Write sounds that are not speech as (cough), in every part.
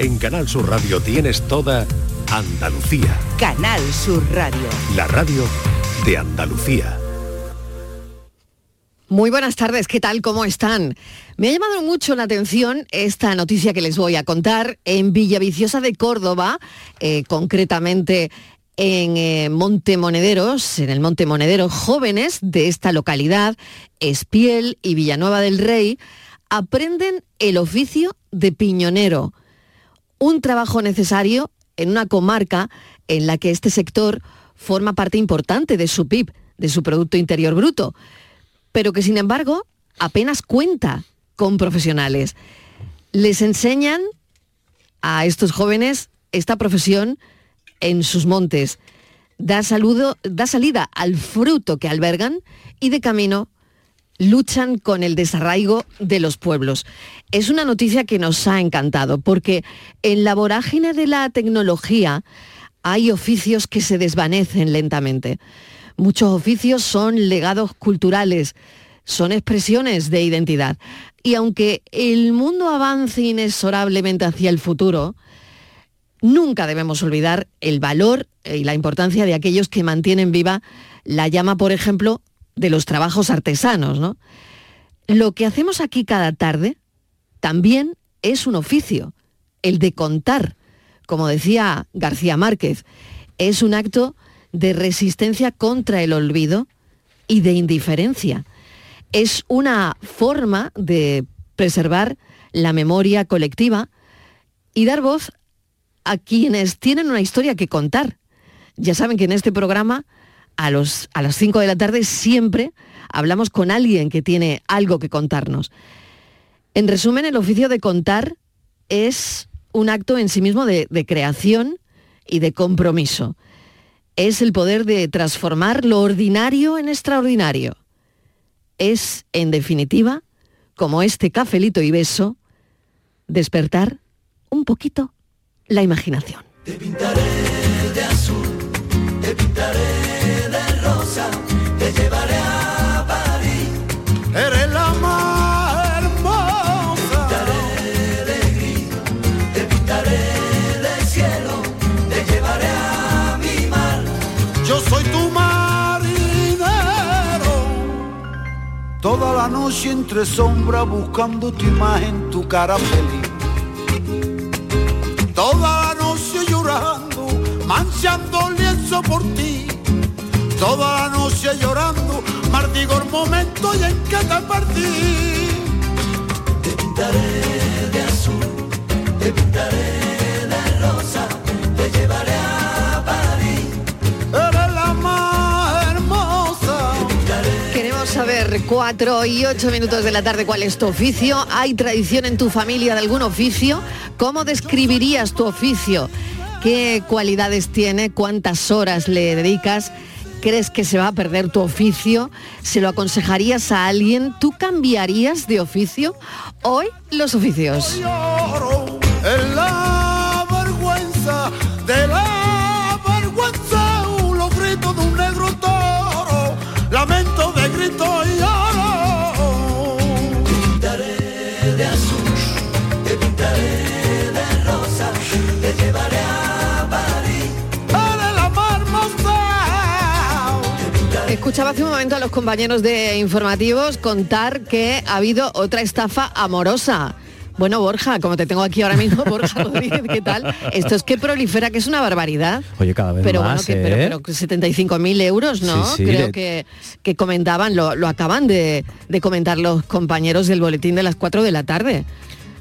En Canal Sur Radio tienes toda Andalucía. Canal Sur Radio. La radio de Andalucía. Muy buenas tardes, ¿qué tal? ¿Cómo están? Me ha llamado mucho la atención esta noticia que les voy a contar en Villaviciosa de Córdoba, eh, concretamente en eh, Montemonederos, en el Monte Monedero, jóvenes de esta localidad, Espiel y Villanueva del Rey, aprenden el oficio de piñonero, un trabajo necesario en una comarca en la que este sector forma parte importante de su PIB, de su Producto Interior Bruto pero que sin embargo apenas cuenta con profesionales. Les enseñan a estos jóvenes esta profesión en sus montes. Da, saludo, da salida al fruto que albergan y de camino luchan con el desarraigo de los pueblos. Es una noticia que nos ha encantado porque en la vorágine de la tecnología hay oficios que se desvanecen lentamente. Muchos oficios son legados culturales, son expresiones de identidad. Y aunque el mundo avance inexorablemente hacia el futuro, nunca debemos olvidar el valor y la importancia de aquellos que mantienen viva la llama, por ejemplo, de los trabajos artesanos. Lo que hacemos aquí cada tarde también es un oficio, el de contar, como decía García Márquez, es un acto de resistencia contra el olvido y de indiferencia. Es una forma de preservar la memoria colectiva y dar voz a quienes tienen una historia que contar. Ya saben que en este programa a, los, a las 5 de la tarde siempre hablamos con alguien que tiene algo que contarnos. En resumen, el oficio de contar es un acto en sí mismo de creación y de compromiso es el poder de transformar lo ordinario en extraordinario. Es, en definitiva, como este cafelito y beso, despertar un poquito la imaginación. Te pintaré de azul, te pintaré Toda la noche entre sombras buscando tu imagen, tu cara feliz. Toda la noche llorando, manchando lienzo por ti. Toda la noche llorando, martigo el momento y en que te partí. Te pintaré de azul, te pintaré de rosa, te llevaré a saber, 4 y 8 minutos de la tarde, cuál es tu oficio. ¿Hay tradición en tu familia de algún oficio? ¿Cómo describirías tu oficio? ¿Qué cualidades tiene? ¿Cuántas horas le dedicas? ¿Crees que se va a perder tu oficio? ¿Se lo aconsejarías a alguien? ¿Tú cambiarías de oficio? Hoy los oficios. Escuchaba hace un momento a los compañeros de informativos contar que ha habido otra estafa amorosa. Bueno, Borja, como te tengo aquí ahora mismo, Borja (laughs) Rodríguez, ¿qué tal? Esto es que prolifera, que es una barbaridad. Oye, cada vez Pero más, bueno, que, pero, ¿eh? pero que 75.000 euros, ¿no? Sí, sí, Creo que, que comentaban, lo, lo acaban de, de comentar los compañeros del boletín de las 4 de la tarde.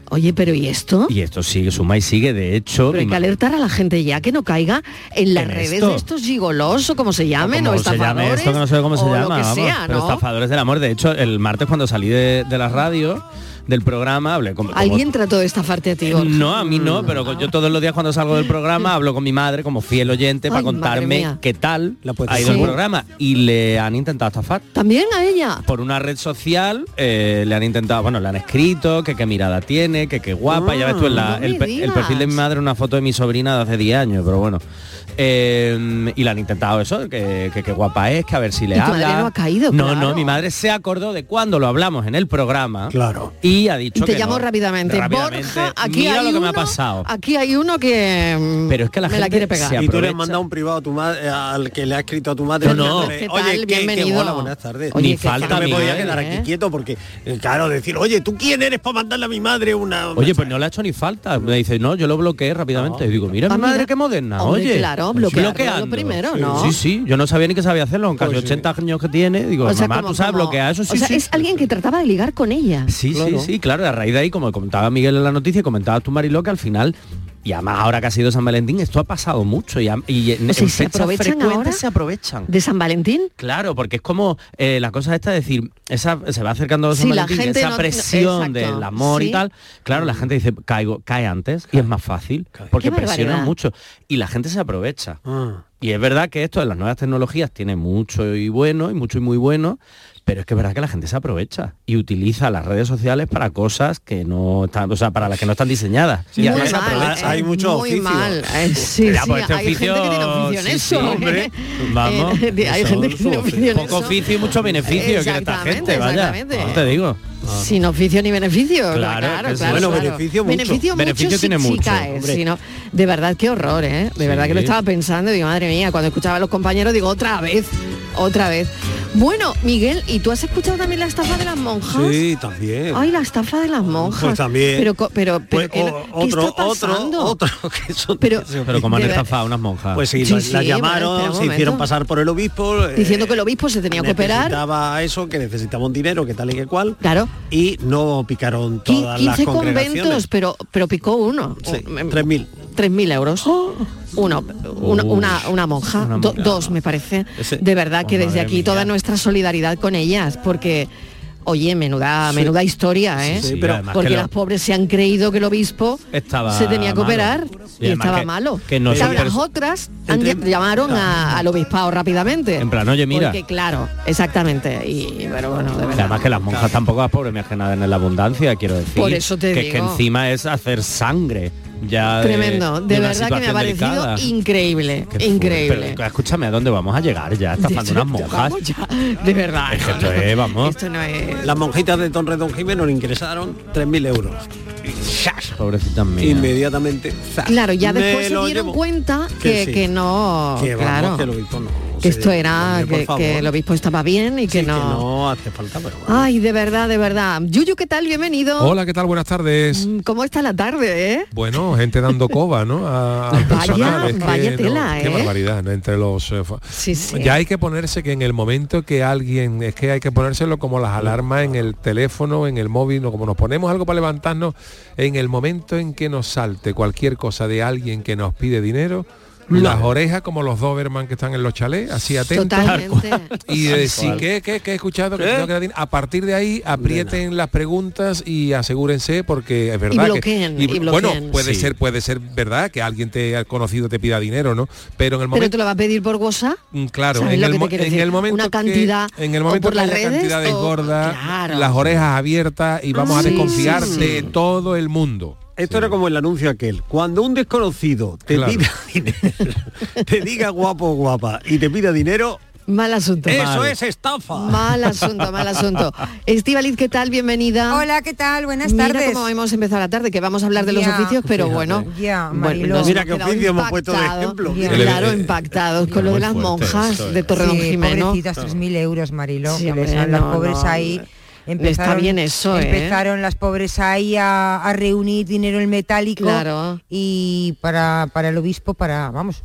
Oye, pero ¿y esto? Y esto sigue, suma y sigue. De hecho, Pero hay que alertar a la gente ya que no caiga en las redes esto. de estos gigolos o como se llamen o, como se llame estafadores esto que no sé cómo se llama, vamos, sea, pero estafadores del amor. De hecho, el martes cuando salí de, de la radio, del programa, hablé con... como- ¿Alguien trató de estafarte a ti? No, a mí no, pero yo todos los días cuando salgo del programa hablo con mi madre como fiel oyente Ay, para contarme qué tal puedes ha ido el programa. Y le han intentado estafar. ¿También a ella? Por una red social eh, le han intentado, bueno, le han escrito que qué mirada tiene, que qué guapa. ya ves tú en la- no me el, el perfil de mi madre una foto de mi sobrina de hace 10 años, pero bueno. Eh, y le han intentado eso, que que qué guapa es, que a ver si le ¿Y tu habla. madre no ha caído? No, Claro. no, mi madre se acordó de cuando lo hablamos en el programa. Claro. Y ha dicho Y te que llamo no. rápidamente. Rápidamente, Borja, aquí mira hay lo que me ha uno- pasado. Aquí hay uno que mm, Pero es que la me la gente quiere pegar. se Y tú le has mandado un privado a tu madre, al que le ha escrito a tu madre. No, no. ¿Qué? Oye, que, que Bienvenido. hola, buenas tardes. Oye, Ni que- falta, que no me podía quedar ¿eh? aquí quieto porque, eh, claro, decir, oye, ¿tú quién eres para mandarle a mi madre una... Oye, pues no le ha hecho ni falta. Me dice, no, yo lo bloqueé rápidamente. Y digo, mira, Ah, mi madre mira. qué moderna. Oye, claro, Pues bloquearlo bloqueando. lo primero, Sí. ¿no? Sí, sí, yo no sabía ni que sabía hacerlo, aunque Pues hace sí. 80 años que tiene. Digo, O sea, mamá, como- ¿tú sabes como- bloquear eso? Sí, o sea, es alguien que trataba de ligar con ella. Sí, Claro. sí, sí, claro. A raíz de ahí, como comentaba Miguel en la noticia, comentabas tú, Mariló, que al final, y además ahora que ha sido San Valentín, esto ha pasado mucho. Y, a- y en, O sea, en ¿y se fechas aprovechan frecuentes ahora? se aprovechan. ¿De San Valentín? Claro, porque es como eh, la cosa esta de decir, esa, se va acercando San Sí, la Valentín, gente esa no- presión del amor sí. y tal. Claro, la gente dice, caigo, cae antes y es más fácil, porque presiona mucho. Y la gente se aprovecha. Ah. Y es verdad que esto de las nuevas tecnologías tiene mucho y bueno, y mucho y muy bueno, pero es que es verdad que la gente se aprovecha y utiliza las redes sociales para cosas que no están, o sea, para las que no están diseñadas. y muy además se mal, aprovechan. Hay mucho muy oficio. mal. Eh, sí, Ya, sí, pues este hay oficio- gente que tiene oficio en sí, eso. sí, hombre. Vamos. Eh, (laughs) hay Eso, gente que tiene eso, oficio en Poco eso. oficio y mucho beneficio quiere esta gente, vaya. No te digo. Sin oficio ni beneficio. Claro, Claro, Bueno, claro. beneficio mucho. Beneficio, Beneficio mucho tiene si- si mucho, caes, hombre. si no- de verdad, qué horror, ¿eh? De verdad que lo estaba pensando y digo, madre mía, cuando escuchaba a los compañeros digo, otra vez, otra vez. Bueno, Miguel, ¿y tú has escuchado también la estafa de las monjas? Sí, también. Ay, la estafa de las monjas. Pues también. Pero, pero, pero Pues, ¿qué, o- qué otro, está otro, pasando? otro, (laughs) que son Pero- Pero como han estafado unas monjas. Pues sí, Sí, la, sí, la bueno, llamaron, se hicieron pasar por el obispo. eh, Diciendo que el obispo se tenía que operar. Necesitaba eso, que necesitaba un dinero, que tal y que cual. Claro. Y no picaron todas las 15 congregaciones. conventos, pero, pero picó uno. Sí, Un- em, 3.000. 3.000 euros. Uno, una, una, una monja, Una do- dos me parece. Ese- De verdad que Oh, desde aquí mía. toda nuestra solidaridad con ellas, porque, oye, menuda, Sí. menuda historia, ¿eh? Sí, pero- porque lo- las pobres se han creído que el obispo Estaba se tenía que malo. operar Y estaba que- malo. que no Claro, las otras han Entre- llamaron a- al obispado rápidamente. En plan, oye, mira. Porque claro, exactamente. Y pero bueno, de Que verdad. además que las monjas tampoco las pobres me nada en la abundancia, quiero decir. Por eso te que, es que digo. encima es hacer sangre. Ya de- Tremendo, de, una verdad que me ha parecido delicada. increíble, Qué increíble. Pero, escúchame, ¿a dónde vamos a llegar ya? Estafando unas monjas. Vamos ya, de verdad. Es que esto es, vamos. Esto no es. Las monjitas de Torredón Jiménez le ingresaron 3.000 euros. Pobrecitas mías. Inmediatamente. ¡zas! Claro, ya después se lo dieron llevo. cuenta Que que, sí. que no, Que vamos, claro, que el obispo no. Que se- esto era hombre, que, que el obispo estaba bien y que Sí, no. que no hace falta, pero bueno. Ay, de verdad, de verdad. Yuyu, ¿qué tal? Bienvenido. Hola, ¿qué tal? Buenas tardes. Mm, ¿Cómo está la tarde, eh? Bueno, gente dando coba, ¿no? A- al Vaya, personal. Es que vaya no, tela, Qué ¿eh? barbaridad, ¿no? Entre los... eh, Sí, sí. Ya hay que ponerse que en el momento que alguien, es que hay que ponérselo como las alarmas en el teléfono, en el móvil, o como nos ponemos algo para levantarnos, en el momento en que nos salte cualquier cosa de alguien que nos pide dinero, las orejas como los Doberman que están en los chalés, así atentos. Totalmente. Y de decir. ¿qué, qué, qué he escuchado? Que ¿Qué? tengo que dar din-?" a partir de ahí aprieten las preguntas y asegúrense porque es verdad bloqueen, que y bueno bloqueen. puede Sí. ser puede ser verdad que alguien te ha conocido te pida dinero no pero en el Pero momento te lo va a pedir por WhatsApp. Mm, Claro, ¿Sabes en el, que en el momento Una que- cantidad, en el momento por que las redes, cantidades o- gordas, Claro. las orejas abiertas y vamos a Sí, desconfiar sí, de sí. todo el mundo. Esto era como el anuncio aquel. Cuando un desconocido te Claro. pida (laughs) dinero, te diga guapo o guapa y te pida dinero, Mal asunto. eso es estafa. Mal asunto, mal asunto. Estivaliz, ¿qué tal? Bienvenida. Hola, ¿qué tal? Buenas Mira tardes. cómo hemos empezado la tarde, que vamos a hablar de los oficios, pero Fíjate. bueno, Ya, bueno, Mira qué oficio hemos puesto de ejemplo. Ya. Claro, impactados con lo de las monjas de. Torredón Sí, Jimeno. pobrecitas, 3.000 euros, Mariló. Sí, que hombre, no, pobres no. Ahí. Está bien eso, ¿eh? Empezaron las pobres ahí a, a reunir dinero en metálico Claro. y para, para el obispo, para, vamos,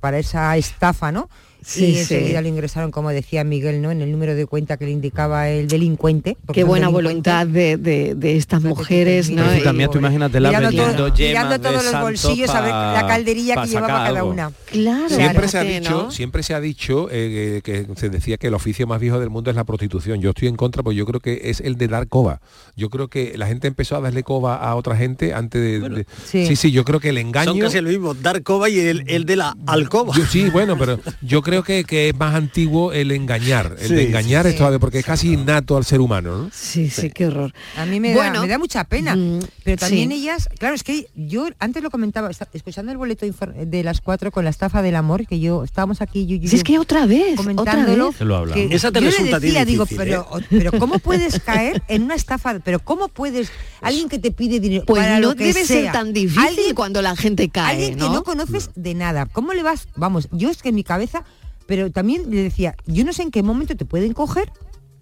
para esa estafa, ¿no? Sí, y sí. enseguida lo ingresaron, como decía Miguel, ¿no? En el número de cuenta que le indicaba el delincuente. Qué buena voluntad de, de- de estas mujeres, ¿no? también tú imagínatela Mirando, vendiendo todo- mirando todos de los santos bolsillos a ver pa- la calderilla que llevaba cada algo. una. Claro, Siempre se ha dicho, ¿no? siempre se ha dicho eh, que se decía que el oficio más viejo del mundo es la prostitución. Yo estoy en contra, porque yo creo que es el de dar coba. Yo creo que la gente empezó a darle coba a otra gente antes de. de- sí. sí. sí, yo creo que el engaño. Son casi lo mismo, dar coba y el, el de la alcoba. Yo sí, bueno, pero yo creo (laughs) creo que, que es más antiguo el engañar. El Sí, de engañar sí. es todavía porque es casi innato al ser humano, ¿no? Sí, sí, qué horror. A mí me, Bueno, da, me da mucha pena. mm, pero también sí. ellas, claro, es que yo antes lo comentaba, escuchando el boleto de las cuatro con la estafa del amor, que yo estábamos aquí, yo, yo- Si es que otra vez, otra comentándolo. vez. Se lo hablamos. que Esa te yo le resulta ti decía, digo, pero, ¿eh? pero ¿cómo puedes caer en una estafa? Pero ¿cómo puedes, (laughs) alguien que te pide dinero Pues para no lo que debe ser tan difícil alguien- cuando la gente cae, Alguien que no conoces de nada. ¿Cómo le vas? Vamos, yo es que en mi cabeza, pero también le decía, yo no sé en qué momento te pueden coger.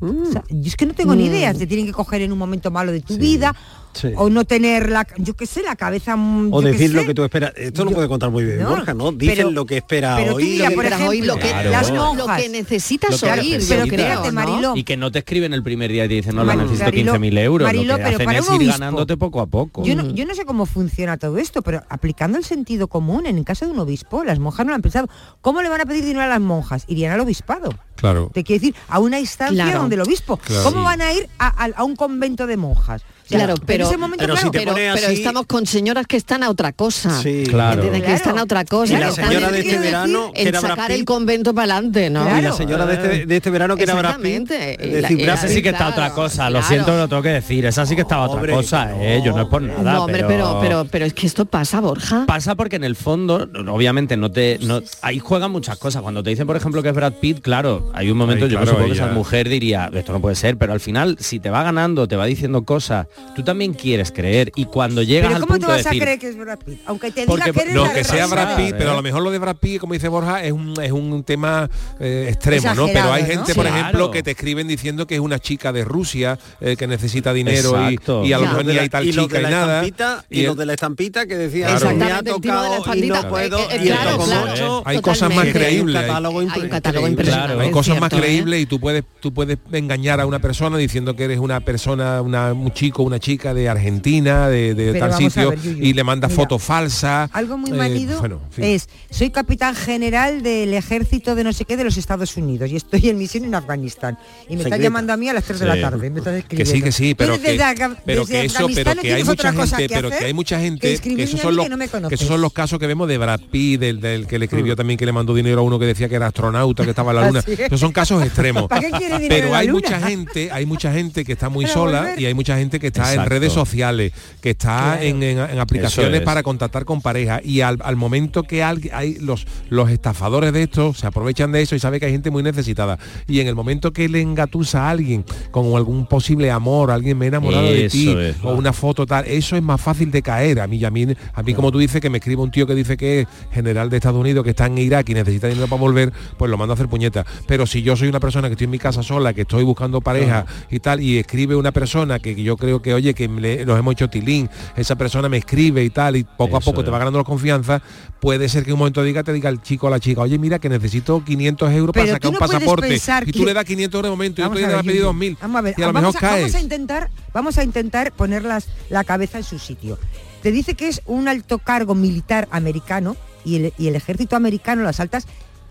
O sea, yo es que no tengo ni Mm. idea, te tienen que coger en un momento malo de tu vida sí. o no tener la, yo qué sé, la cabeza mm, O decir lo que tú esperas. Esto lo Yo- puede contar muy bien No, Borja, ¿no? Dicen pero- lo que espera pero tú hoy. mira, por Pero hoy ejemplo, lo que, Claro. las- las lo monjas. que necesitas Lo que oír, Pero creo, ¿no? Y que no te escriben el primer día y te dicen, no, la necesito 15.000 euros. Mariló, lo que pero hacen para es ir obispo. ganándote poco a poco. Yo no, yo no sé cómo funciona todo esto, pero aplicando el sentido común en el caso de un obispo, las monjas no lo han pensado. ¿Cómo le van a pedir dinero a las monjas? Irían al obispado. Claro. Te quiero decir, a una instancia Claro. donde el obispo. Claro. ¿Cómo Sí. van a ir a, a- a un convento de monjas? Claro, en pero, ese momento, pero si claro, te pero, pero así- estamos con señoras que están a otra cosa. Sí, Claro. Que Claro. están a otra cosa. Y la señora de este verano, que en era sacar el convento para adelante, ¿no? Y la señora de este, de este verano que era Brad Pitt. Esa sí que está otra cosa, lo siento, lo tengo que decir. Esa sí que está otra Hombre, cosa, no. ¿eh? Yo no es por nada. no, hombre, pero, pero, pero es que esto pasa, Borja. Pasa porque en el fondo, obviamente, no te. No, ahí juegan muchas cosas. Cuando te dicen, por ejemplo, que es Brad Pitt, claro, hay un momento, Ay, yo claro, supongo que esa mujer diría, esto no puede ser, pero al final, si te va ganando, te va diciendo cosas, tú también quieres creer. Y cuando llegas Pero al ¿cómo te punto de vas a decir. creer que es Brad Pitt? Aunque te Porque diga que eres la que sea. Brad Pitt, ¿eh? pero a lo mejor lo de Brad Pitt, como dice Borja, es un, es un tema eh, extremo, ¿no? Pero hay ¿no? gente, por Claro. ejemplo, que te escriben diciendo que es una chica de Rusia eh, que necesita dinero y, Exacto. y a lo mejor ni hay tal y los chica de y la nada. estampita y, el- los de la estampita que decían Claro. me ha de la tocado y no puedo Eh, eh, y claro, esto como claro. ocho. Hay cosas más creíbles. Hay un catálogo, Hay impresionante. Cosas más creíbles y tú puedes tú puedes engañar a una persona diciendo que eres una persona, una, un chico, una chica de Argentina, de, de tal sitio, ver, y le mandas mira, fotos falsas. Algo muy eh, manido bueno, en fin. es, soy capitán general del ejército de no sé qué de los Estados Unidos y estoy en misión en Afganistán. Y me están llamando a mí a las 3 de la tarde. Me están que escribiendo. sí que sí pero desde que, pero desde que eso pero no que hay mucha gente que pero que hay mucha que gente que esos son los que no que esos son los casos que vemos de Brad Pitt del, del que le escribió también que le mandó dinero a uno que decía que era astronauta que estaba en la (laughs) luna Así es. esos son casos extremos (laughs) ¿Para qué quiere dinero pero hay luna? mucha gente hay mucha gente que está muy (laughs) sola y hay mucha gente que está en redes sociales que está Claro. en, en- en aplicaciones es. para contactar con pareja y al, al momento que alguien- hay los los estafadores de esto se aprovechan de eso y sabe que hay gente muy necesitada y en el momento que le engatusa a alguien con algún posible amor alguien me he enamorado de ti es. o una foto tal eso es más fácil de caer a mí a mí a mí como tú dices que me escribe un tío que dice que es general de Estados Unidos que está en Irak y necesita dinero para volver pues lo mando a hacer puñeta pero si yo soy una persona que estoy en mi casa sola que estoy buscando pareja y tal y escribe una persona que yo creo que oye que le- nos hemos hecho tilín esa persona me escribe y tal y poco a poco te va ganando la confianza puede ser que un momento diga te diga el chico o la chica oye mira que necesito 500 euros Pero para sacar un pasaporte y tú que- le das 500 euros de momento y Vamos otro a día le pedido Yuyu. 2000 Vamos a ver, y a lo vamos, mejor a, caes vamos a intentar, vamos a intentar poner las- la cabeza en su sitio. Te dice que es un alto cargo militar americano y el, y el ejército americano, las altas,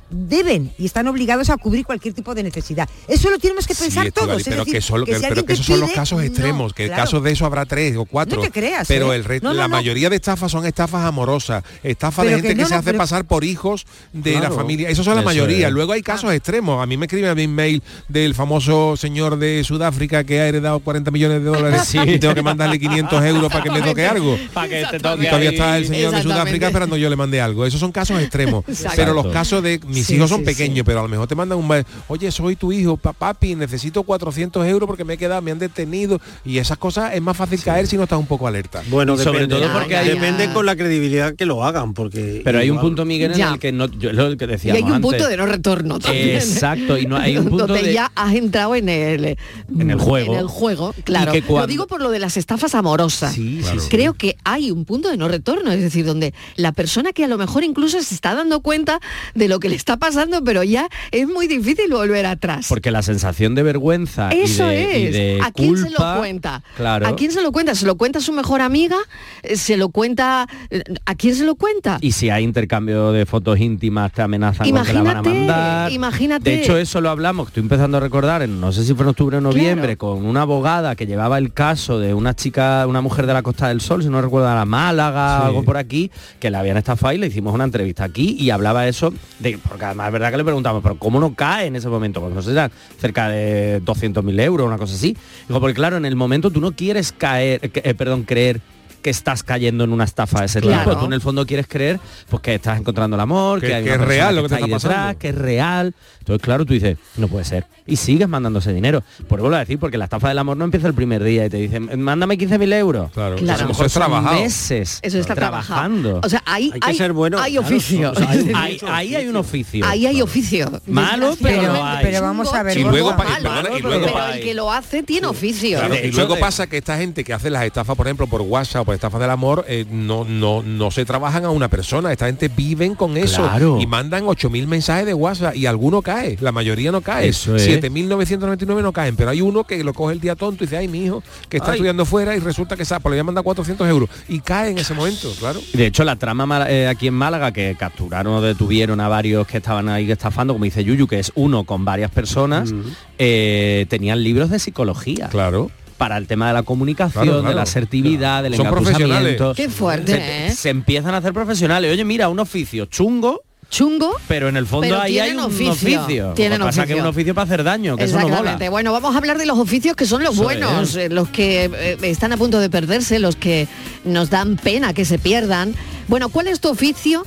deben y están obligados a cubrir cualquier tipo de necesidad. Eso lo tenemos que Sí, pensar Estivali, todos. es pero decir, que, solo, que si pero que esos son los casos no, extremos, que claro. casos de eso habrá tres o cuatro. No te creas, pero ¿eh? el re- No, no, la no. mayoría de estafas son estafas amorosas, estafas de gente que se no, hace pero- pasar por hijos de la familia. Esos son la mayoría. es. Luego hay casos extremos. A mí me escriben a mi mail del famoso señor de Sudáfrica que ha heredado 40 millones de dólares Sí. y tengo que mandarle 500 euros para que me toque algo. (laughs) Para que te Y toque todavía ahí. está el señor de. Sudáfrica esperando yo le mande algo. Esos son casos extremos. Exacto. (laughs) Pero los casos de mis Sí, hijos son sí, pequeños, sí. pero a lo mejor te mandan un mail, oye, soy tu hijo, pa- papi, necesito 400 euros porque me he quedado, me han detenido. Y esas cosas es más fácil caer si no estás un poco alerta. Bueno, Y sobre depende, todo porque hay- depende con la credibilidad que lo hagan, porque Pero hay un punto, Miguel, en Ya. el que no, yo, lo que Y decíamos hay un punto de no retorno también. Exacto, y no hay un (laughs) punto donde de- ya has entrado en el En el juego. En el juego, claro. que cuando- Lo digo por lo de las estafas amorosas. Sí, Claro. sí, sí. Creo que hay un punto de no retorno, es decir, donde la persona que a lo mejor incluso se está dando cuenta de lo que le está pasando, pero ya es muy difícil volver atrás. Porque la sensación de vergüenza y Eso de, y es. de ¿A quién se lo cuenta? Claro. ¿A quién se lo cuenta? ¿Se lo cuenta su mejor amiga? Eh, ¿Se lo cuenta? eh, ¿A quién se lo cuenta? Y si hay intercambio de fotos íntimas, te amenazan con que la van a Imagínate, mandar. imagínate. De hecho, eso lo hablamos, estoy empezando a recordar, en, no sé si fue en octubre o noviembre, con una abogada que llevaba el caso de una chica, una mujer de la Costa del Sol, si no recuerdo, a la Málaga, Sí. algo por aquí, que la habían estafado y le hicimos una entrevista aquí y hablaba eso de, es verdad que le preguntamos, pero ¿cómo no cae en ese momento? Pues no sé, cerca de 200.000 euros, una cosa así. Digo, porque claro, en el momento tú no quieres caer, eh, perdón, creer que estás cayendo en una estafa de ese Claro. tipo. Tú en el fondo quieres creer pues que estás encontrando el amor, Que- que, hay que una es real lo que te está ahí está pasando. detrás, que es real. Entonces, claro, tú dices, no puede ser. Y sigues mandando ese dinero. Por vuelvo a decir, porque la estafa del amor no empieza el primer día y te dicen, mándame 15.000 euros. Claro, Claro. a lo mejor trabajado. meses Eso está trabajando. trabajando. O sea, ahí Hay que ser bueno, hay claro, oficio. o sea, hay- (laughs) ahí, ahí hay un oficio. Ahí hay oficio. Malo, pero hay. Pero vamos a ver, Y luego y pero el que lo hace tiene oficio. Y luego pasa que esta gente que hace las estafas, por ejemplo, por WhatsApp por estafas del amor, eh, no, no, no se trabajan a una persona. Esta gente viven con eso Claro. y mandan 8.000 mensajes de WhatsApp y alguno cae. La mayoría no cae. Es. 7.999 no caen, pero hay uno que lo coge el día tonto y dice, ay, mi hijo, que está Ay. estudiando fuera y resulta que sabe, pues le voy a mandar 400 euros. Y cae en ese momento, claro. De hecho, la trama eh, aquí en Málaga, que capturaron o detuvieron a varios que estaban ahí estafando, como dice Yuyu, que es uno con varias personas, eh, tenían libros de psicología. Claro. Para el tema de la comunicación, Claro, de claro. la asertividad, del Son engatusamiento. Qué fuerte, se, ¿eh? se empiezan a hacer profesionales. Oye, mira, un oficio chungo, Chungo. pero en el fondo Pero ahí hay un oficio, oficio. tienen Lo que pasa que un oficio para hacer daño, que eso no mola. Exactamente. Bueno, vamos a hablar de los oficios que son los Eso buenos, es. eh, los que eh, están a punto de perderse, los que nos dan pena que se pierdan. Bueno, ¿cuál es tu oficio?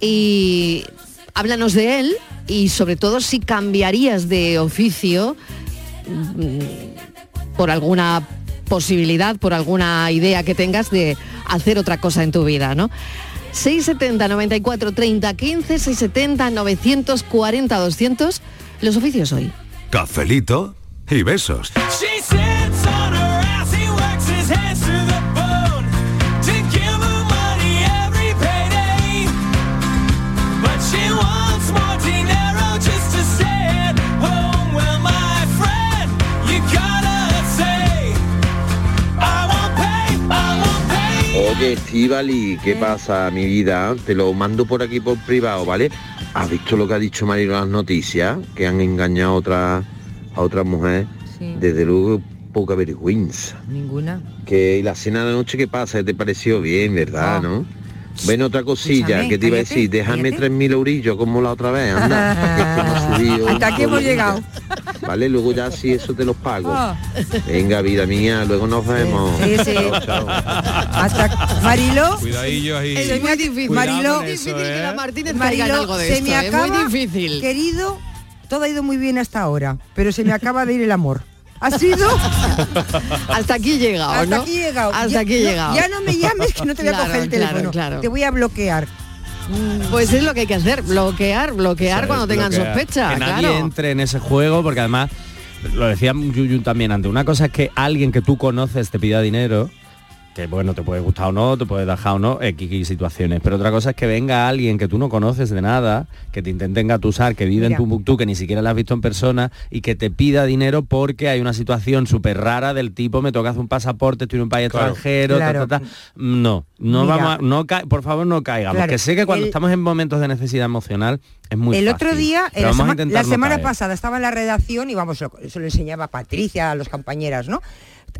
Y háblanos de él y sobre todo si cambiarías de oficio mm, por alguna posibilidad, por alguna idea que tengas de hacer otra cosa en tu vida, ¿no? 670 94 30 15 670 940 200 los oficios hoy. Cafelito y besos. She sits Oye, Estivali, ¿qué pasa, mi vida? Te lo mando por aquí por privado, ¿vale? ¿Has visto lo que ha dicho Marilo en las noticias? Que han engañado a otra, a otra mujer. Sí. Desde luego, poca vergüenza. Ninguna. Que la cena de la noche, ¿qué pasa? ¿Te pareció bien, verdad, Ah. no? Ven otra cosilla, Escúchame, que te iba a decir, déjame cállate. 3.000 eurillos como la otra vez, anda. que este (laughs) subido Hasta aquí hemos llegado. (laughs) Vale, luego ya sí, eso te los pago. Ah. Venga, vida mía, luego nos vemos. Sí, sí. Chao, chao. Hasta Marilo. Cuidadillo ahí. Es muy difícil. Marilo, es difícil que la Martínez Marilo, algo de se esto. me es acaba, muy difícil. Querido, todo ha ido muy bien hasta ahora, pero se me acaba de ir el amor. Ha sido (laughs) Hasta aquí he llegado, hasta ¿no? aquí llegado. Hasta Ya- aquí he no- llegado. Ya no me llames que no te voy a Claro, (laughs) coger el claro, teléfono. claro. Te voy a bloquear. Pues es lo que hay que hacer, bloquear, bloquear ¿sabes? cuando tengan Bloquear. sospecha, Que nadie claro. entre en ese juego, porque además, lo decía Yuyu también antes, una cosa es que alguien que tú conoces te pida dinero, que bueno, te puede gustar o no, te puede dejar o no, X situaciones, pero otra cosa es que venga alguien que tú no conoces de nada, que te intente engatusar, que vive Mira. en Tumbuktu, que ni siquiera la has visto en persona, y que te pida dinero porque hay una situación súper rara del tipo, me toca hacer un pasaporte, estoy en un país Claro. extranjero, ta, Claro. ta, ta. No, no Mira. vamos a, no por favor no caigamos, Claro. que sé que cuando El- estamos en momentos de necesidad emocional es muy el fácil, otro día, la, sema- semana caer. pasada estaba en la redacción y vamos, lo- eso lo enseñaba Patricia, a los compañeras, ¿no?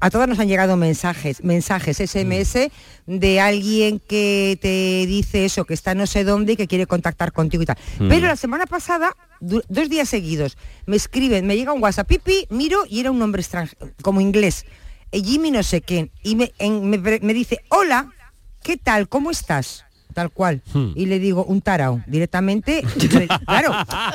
A todas nos han llegado mensajes, mensajes SMS de alguien que te dice eso, que está no sé dónde y que quiere contactar contigo y tal. Mm. Pero la semana pasada, dos días seguidos, me escriben, me llega un WhatsApp, pipi, miro y era un nombre extranjero, como inglés, eh, Jimmy no sé qué, y me, en- me pre- me dice, hola, ¿qué tal? ¿Cómo estás? Tal cual. Hmm. Y le digo, un tarao. Directamente, (laughs) claro,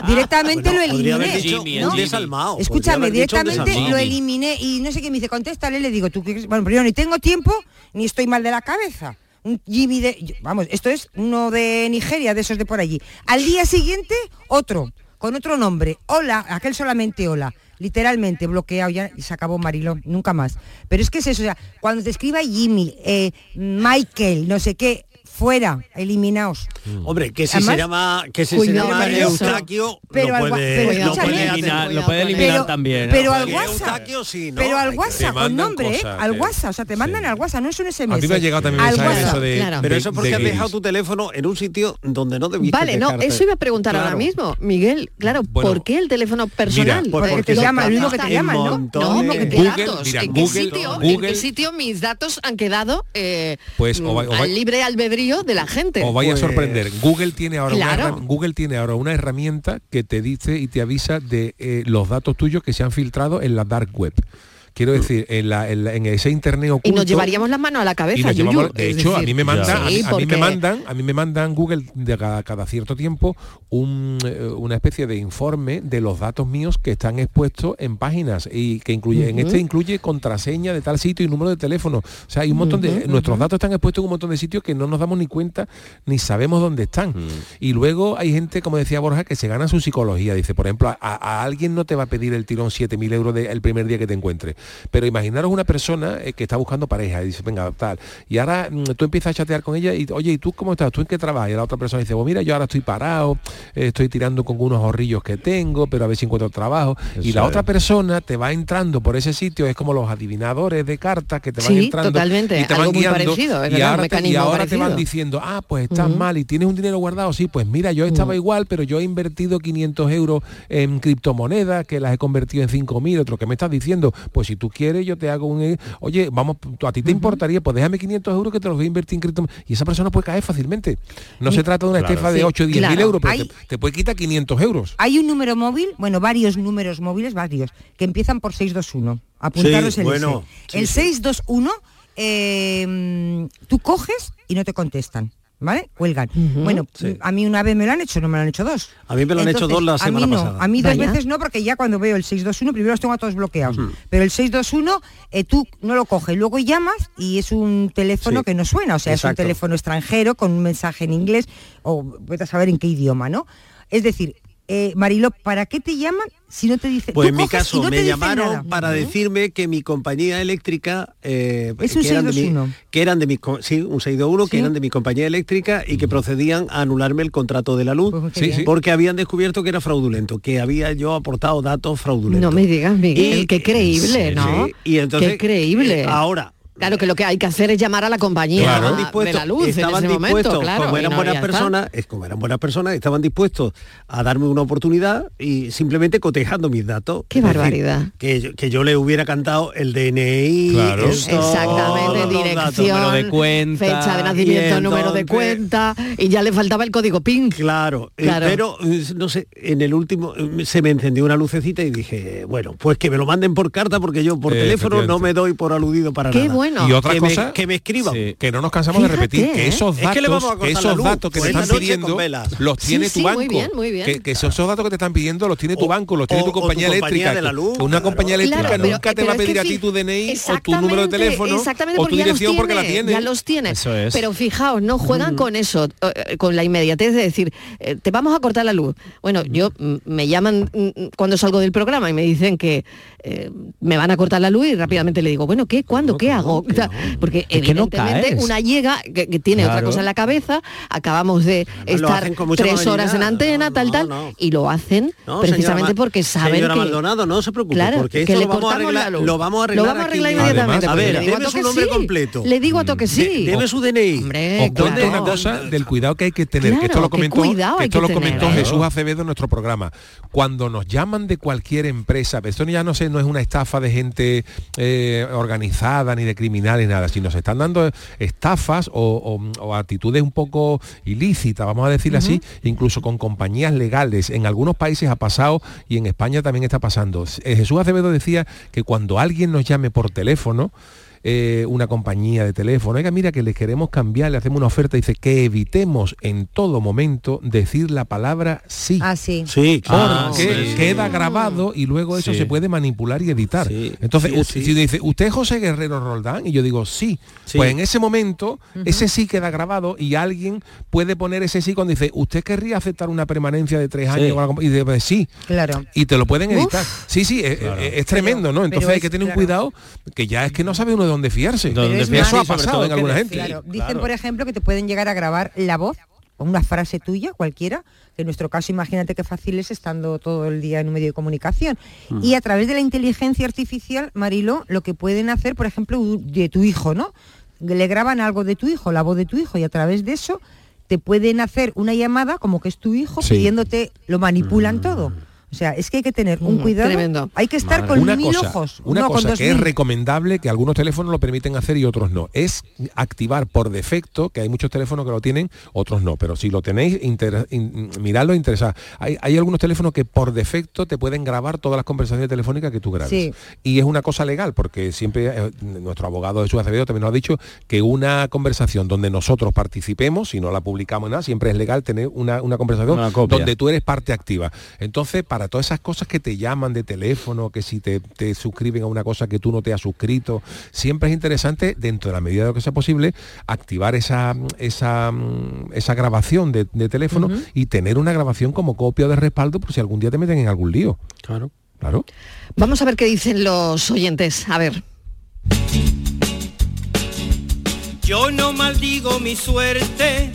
directamente Bueno, lo eliminé. dicho desalmado. Escúchame, directamente lo eliminé y no sé qué me dice, contéstale, le digo, tú qué- bueno, primero ni tengo tiempo ni estoy mal de la cabeza. Un Jimmy de, vamos, esto es uno de Nigeria, de esos de por allí. Al día siguiente, otro, con otro nombre. Hola, aquel solamente hola. Literalmente bloqueado ya y se acabó Marilón, nunca más. Pero es que es eso, o sea, cuando te escriba Jimmy, eh, Michael, no sé qué, fuera, eliminaos. Hombre, que si Además, se llama, que si se llama. Eustaquio, Pero lo al puede, pero lo puede eliminar, lo puede eliminar Pero- también. pero ¿no? al WhatsApp, sí, ¿no? pero al WhatsApp, con nombre, ¿eh? al WhatsApp, o sea, te sí. mandan al WhatsApp, no es un SMS. A mí me ha llegado también Al mensajes WhatsApp, eso de, claro. Pero eso porque de has dejado tu teléfono en un sitio donde no debiste Vale, no, eso iba a preguntar ahora mismo, Miguel. Claro, Bueno, ¿por qué el teléfono personal? mira, porque te lo llama, mismo que te llaman, ¿no? No, porque ¿qué Google, datos? ¿En, qué sitio, ¿En Google- qué sitio mis datos han quedado eh, Pues, va- al libre albedrío de la gente. Os vaya Pues- a sorprender. Google tiene ahora Claro. una Google tiene ahora una herramienta que te dice y te avisa de eh, los datos tuyos que se han filtrado en la dark web. Quiero decir, en, la- en la- en ese internet oculto. y nos llevaríamos las manos a la y cabeza, nos Yuyu. llevamos- de hecho, a mí me mandan, a mí- a, me mandan, a mí me mandan Google de cada, cada cierto tiempo un, eh, una especie de informe de los datos míos que están expuestos en páginas y que incluye, en este incluye contraseña de tal sitio y número de teléfono. O sea, hay un montón de nuestros datos están expuestos en un montón de sitios que no nos damos ni cuenta ni sabemos dónde están. Y luego hay gente, como decía Borja, que se gana su psicología. Dice, por ejemplo, a, a alguien no te va a pedir el tirón 7.000 euros de- el primer día que te encuentre. Pero imaginaros una persona eh, que está buscando pareja y dice, venga, tal. Y ahora mm, tú empiezas a chatear con ella y, oye, ¿y tú cómo estás? ¿Tú en qué trabajas? Y la otra persona dice, pues mira, yo ahora estoy parado, eh, estoy tirando con unos ahorrillos que tengo, pero a ver si encuentro trabajo. y la es. otra persona te va entrando por ese sitio, es como los adivinadores de cartas que te van Sí, entrando totalmente, y te algo van muy guiando parecido, y verdad, un ahora, te, y ahora te van diciendo, ah, pues estás mal y tienes un dinero guardado, sí, pues mira, yo estaba igual, pero yo he invertido 500 euros en criptomonedas, que las he convertido en 5.000, otro que me estás diciendo, pues si tú quieres yo te hago un, eh, oye, vamos, a ti te importaría, pues déjame 500 euros que te los voy a invertir en criptomonedas. Y esa persona puede caer fácilmente. No se trata de una Claro. estefa de Sí, 8 o 10 mil euros, pero Hay- te, te puede quitar 500 euros. Hay un número móvil, bueno, varios números móviles, varios, que empiezan por 621. Apuntaros Sí, el bueno, ese. sí, el sí. 621, eh, tú coges y no te contestan. ¿Vale? Cuelgan. Bueno, Sí. a mí una vez me lo han hecho, no me lo han hecho dos. A mí me lo han hecho dos la a semana mí no, pasada. A mí dos Vaya. veces no, porque ya cuando veo el 621, primero los tengo a todos bloqueados. Pero el 621, eh, tú no lo coges, luego llamas y es un teléfono Sí. que no suena, o sea, es un teléfono extranjero con un mensaje en inglés o vete a saber en qué idioma, ¿no? Es decir, eh, Marilo, ¿para qué te llaman si no te dicen? Pues en mi caso no me llamaron nada. para decirme que mi compañía eléctrica eh, Es un que, eran de mi, 621. que eran de mi co- sí, un 621 que eran de mi compañía eléctrica y que procedían a anularme el contrato de la luz Pues, Sí, porque habían descubierto que era fraudulento, que había yo aportado datos fraudulentos. No me digas, Miguel, Y- qué creíble, Sí, ¿no? sí. Y entonces qué creíble. eh, ahora Claro que lo que hay que hacer es llamar a la compañía estaban de dispuestos, la luz en estaban momento, dispuestos, claro. como eran no, buenas personas, es como eran buenas personas, estaban dispuestos a darme una oportunidad y simplemente cotejando mis datos. Qué decir, barbaridad. que, yo, que yo le hubiera cantado el DNI, Claro. Exactamente, los dirección, datos. número de cuenta, fecha de nacimiento, número de cuenta, y ya le faltaba el código PIN. Claro, eh, Claro. pero eh, no sé, en el último eh, se me encendió una lucecita y dije, bueno, pues que me lo manden por carta porque yo por Eh, teléfono no me doy por aludido para Qué nada. bueno. Y otra que, cosa me, que me escriban. Sí. que no nos cansamos de repetir que ¿eh? esos Es datos, que le vamos a que la esos luz, datos que te están pidiendo los tiene sí, tu muy banco. bien, muy bien. Que, que esos, esos datos que te están pidiendo los tiene tu O- banco, los tiene o- tu compañía compañía eléctrica. de la que luz, Una claro. compañía eléctrica Claro, pero- nunca te pero va a es que pedir a ti tu DNI o tu número de teléfono exactamente, o porque tu ya los dirección porque la tiene. Ya los tiene. Eso es. Pero fijaos, no juegan con eso, eh, con la inmediatez de decir, eh, te vamos a cortar la luz. Bueno, yo mm, me llaman mm, cuando salgo del programa y me dicen que eh, me van a cortar la luz y rápidamente le digo, bueno, ¿qué? ¿Cuándo? ¿Qué hago? Que no. Porque Es que no evidentemente caes. una llega que, que tiene otra Claro. cosa en la cabeza, acabamos de estar tres horas en antena, No, tal, no, tal, no. y lo hacen No, precisamente porque saben señora que... Maldonado, no se preocupe, Claro, porque que esto le lo vamos a arreglar, lo vamos a arreglar Lo vamos a arreglar inmediatamente. A ver, deme su nombre sí. completo. Le digo a toque sí. De- deme su DNI. Hombre, Os cuento una cosa del cuidado que hay que tener, que esto lo comentó, esto lo comentó. Jesús Acevedo en nuestro programa. Cuando nos llaman de cualquier empresa, esto ya no sé, no es una estafa de gente eh, organizada ni de criminales nada, sino se están dando estafas o, o- o actitudes un poco ilícitas, vamos a decir así, incluso con compañías legales. En algunos países ha pasado y en España también está pasando. Eh, Jesús Acevedo decía que cuando alguien nos llame por teléfono, eh, una compañía de teléfono, oiga, mira que le queremos cambiar, le hacemos una oferta, dice que evitemos en todo momento decir la palabra sí. Ah, sí. Sí, claro. Porque sí. queda grabado y luego eso Sí. se puede manipular y editar. Sí, Entonces, sí, u- sí. si dice, ¿usted es José Guerrero Roldán? Y yo digo, sí. Sí. Pues en ese momento, ese sí queda grabado y alguien puede poner ese sí cuando dice, ¿usted querría aceptar una permanencia de tres años? con la comp-?" Y dice, pues sí. Claro. Y te lo pueden editar. Sí, sí, es, es- es tremendo, ¿no? Entonces pero hay que tener un cuidado que ya es que no sabe uno de dónde fiarse. Es Eso ha pasado en alguna gente. Claro, dicen Claro. por ejemplo que te pueden llegar a grabar la voz o una frase tuya cualquiera, que en nuestro caso imagínate qué fácil es estando todo el día en un medio de comunicación. Y a través de la inteligencia artificial, Marilo, lo que pueden hacer, por ejemplo, de tu hijo, ¿no? Le graban algo de tu hijo, la voz de tu hijo, y a través de eso te pueden hacer una llamada como que es tu hijo Sí. pidiéndote, lo manipulan todo. O sea, es que hay que tener un cuidado. tremendo. Hay que estar Madre. con una mil cosa, ojos. Una no cosa que es recomendable, que algunos teléfonos lo permiten hacer y otros no, es activar por defecto, que hay muchos teléfonos que lo tienen, otros no, pero si lo tenéis, inter- in- miradlo e interesad. Hay, hay algunos teléfonos que por defecto te pueden grabar todas las conversaciones telefónicas que tú grabes. Sí. Y es una cosa legal, porque siempre eh, nuestro abogado Jesús Acevedo también nos ha dicho que una conversación donde nosotros participemos, si no la publicamos nada, siempre es legal tener una, una conversación Una donde tú eres parte activa. Entonces, para todas esas cosas que te llaman de teléfono, que si te, te suscriben a una cosa que tú no te has suscrito, siempre es interesante, dentro de la medida de lo que sea posible, activar esa, esa, mm, esa grabación de, de teléfono y tener una grabación como copia de respaldo por si algún día te meten en algún lío. Claro. Claro. Vamos a ver qué dicen los oyentes. A ver. Yo no maldigo mi suerte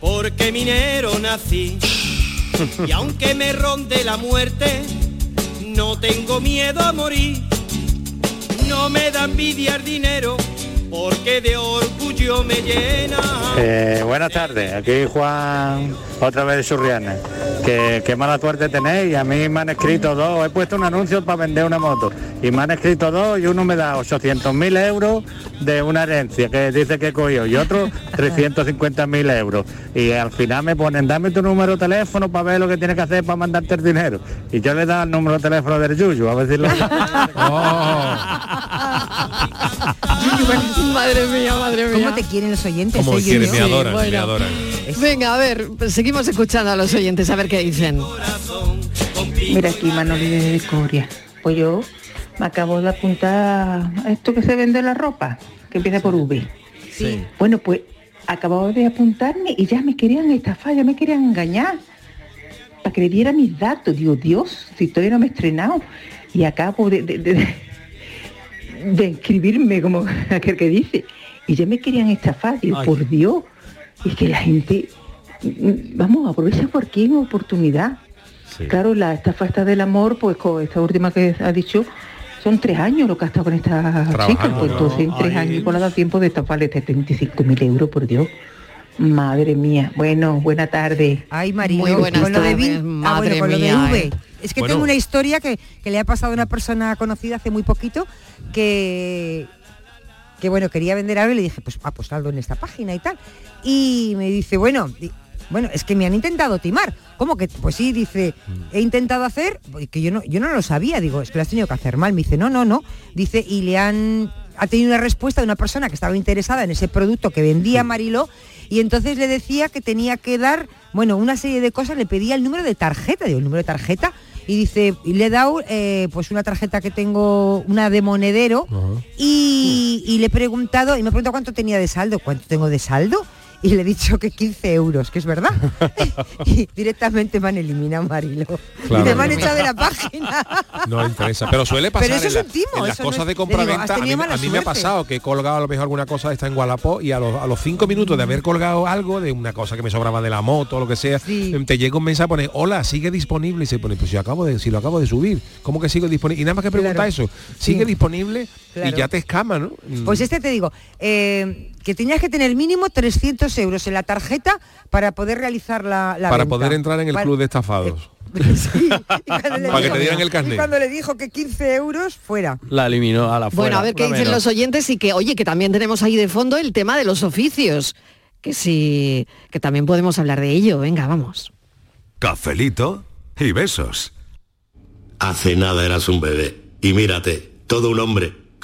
porque minero nací. Y aunque me ronde la muerte, no tengo miedo a morir. No me da envidia el dinero porque de orgullo me llena. Eh, buenas tardes, aquí Juan, otra vez de Surriana. Que, qué mala suerte tenéis, a mí me han escrito dos, he puesto un anuncio para vender una moto y me han escrito dos y uno me da 800.000 euros de una herencia que dice que he cogido y otro 350.000 euros. Y al final me ponen, dame tu número de teléfono para ver lo que tienes que hacer para mandarte el dinero. Y yo le dado el número de teléfono del Yuyu, a ver si lo... (laughs) (laughs) (laughs) madre mía, madre mía. ¿Cómo te quieren los oyentes? Como eh, quieren, me adoran, bueno. me adoran. Venga, a ver, seguimos escuchando a los oyentes, a ver qué dicen. Mira aquí Manoli de Coria. Pues yo me acabo de apuntar a esto que se vende la ropa, que empieza por V. Sí. Bueno, pues acababa de apuntarme y ya me querían estafar, ya me querían engañar. Para que le diera mis datos. Digo, Dios, si todavía no me he estrenado. Y acabo de, de, de, de inscribirme, como (laughs) aquel que dice. Y ya me querían estafar. Ay. por Dios. Es que la gente, mm, vamos, aprovecha cualquier oportunidad. Claro, la estafa esta del amor, pues con esta última que ha dicho, son tres años lo que ha estado con esta Trabajando, chica. Pues ¿no? entonces en tres Ay. años pues le ha dado tiempo de estafarle 75.000 euros, por Dios. Madre mía. Bueno, buena tarde. Ay, María, Muy buenas con lo de tardes, Vin- ah, madre bueno, con lo de V. eh. Es que Bueno. tengo una historia que, que le ha pasado a una persona conocida hace muy poquito que que bueno, quería vender algo y le dije, pues apostarlo en esta página y tal. Y me dice, bueno, di- bueno, es que me han intentado timar. ¿Cómo que? Pues sí, dice, he intentado hacer, que yo no, yo no lo sabía, digo, es que lo has tenido que hacer mal. Me dice, no, no, no. Dice, y le han ha tenido una respuesta de una persona que estaba interesada en ese producto que vendía Mariló y entonces le decía que tenía que dar, bueno, una serie de cosas, le pedía el número de tarjeta, digo, el número de tarjeta, y dice, y le he dado eh, pues una tarjeta que tengo, una de monedero, y, y le he preguntado, y me ha preguntado cuánto tenía de saldo, cuánto tengo de saldo, y le he dicho que 15 euros, que es verdad. (laughs) (laughs) y directamente me han eliminado Marilo. Claro. y me han echado de la página. (laughs) No le interesa. Pero suele pasar Pero eso en, es la- un timo, en las no cosas es- de compraventa. a mí, a mí me ha pasado que he colgado a lo mejor alguna cosa está en Gualapó y a los, a los cinco minutos de haber colgado algo de una cosa que me sobraba de la moto o lo que sea, em, te llega un mensaje pone, hola, sigue disponible y se pone, pues si acabo de, si lo acabo de subir, ¿cómo que sigue disponible? Y nada más que pregunta Claro. eso, sigue Sí. disponible Claro. y ya te escama, ¿no? Mm. Pues este te digo, eh, que tenías que tener mínimo 300 euros en la tarjeta para poder realizar la, la para venta. poder entrar en el Para- club de estafados. (laughs) Sí, y cuando (laughs) le Para que dijo- te dieran el y carnet. cuando le dijo que 15 euros, fuera. La eliminó a la fuera. Bueno, a ver qué dicen menos. los oyentes y que, oye, que también tenemos ahí de fondo el tema de los oficios. Que sí, que también podemos hablar de ello. Venga, vamos. Cafelito y besos. Hace nada eras un bebé. Y mírate, todo un hombre,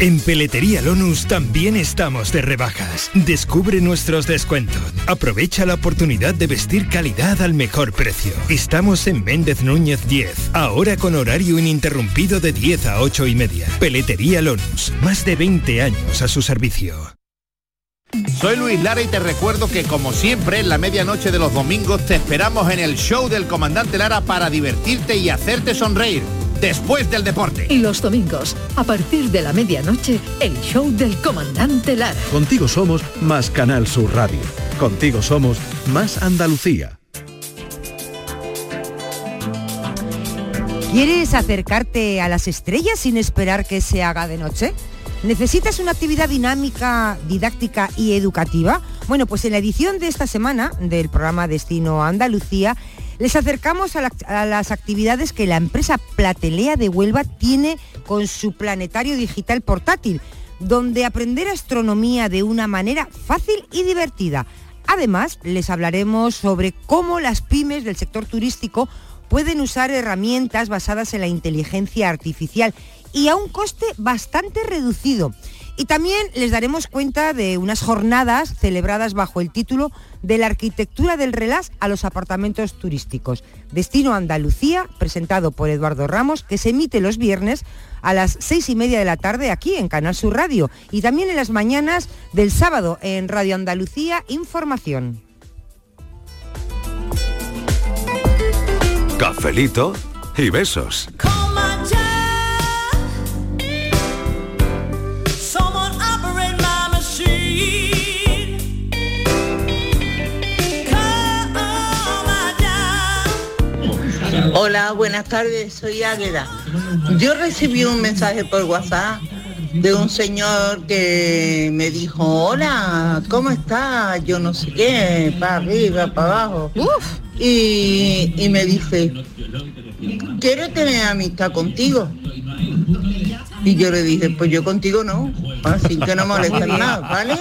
En Peletería Lonus también estamos de rebajas. Descubre nuestros descuentos. Aprovecha la oportunidad de vestir calidad al mejor precio. Estamos en Méndez Núñez 10, ahora con horario ininterrumpido de 10 a 8 y media. Peletería Lonus, más de 20 años a su servicio. Soy Luis Lara y te recuerdo que como siempre en la medianoche de los domingos te esperamos en el show del comandante Lara para divertirte y hacerte sonreír después del deporte. Y los domingos, a partir de la medianoche, el show del comandante Lara. Contigo somos más Canal Sur Radio. Contigo somos más Andalucía. ¿Quieres acercarte a las estrellas sin esperar que se haga de noche? ¿Necesitas una actividad dinámica, didáctica y educativa? Bueno, pues en la edición de esta semana del programa Destino Andalucía les acercamos a, la- a las actividades que la empresa Platelea de Huelva tiene con su planetario digital portátil, donde aprender astronomía de una manera fácil y divertida. Además, les hablaremos sobre cómo las pymes del sector turístico pueden usar herramientas basadas en la inteligencia artificial y a un coste bastante reducido. Y también les daremos cuenta de unas jornadas celebradas bajo el título de la arquitectura del relax a los apartamentos turísticos. Destino Andalucía, presentado por Eduardo Ramos, que se emite los viernes a las seis y media de la tarde aquí en Canal Sur Radio y también en las mañanas del sábado en Radio Andalucía Información. Cafelito y besos. Hola, buenas tardes, soy Águeda. Yo recibí un mensaje por WhatsApp de un señor que me dijo, hola, ¿cómo estás? Yo no sé qué, para arriba, para abajo. Y, y me dice, quiero tener amistad contigo. Y yo le dije, pues yo contigo no, así que no (laughs) molestes nada, ¿vale?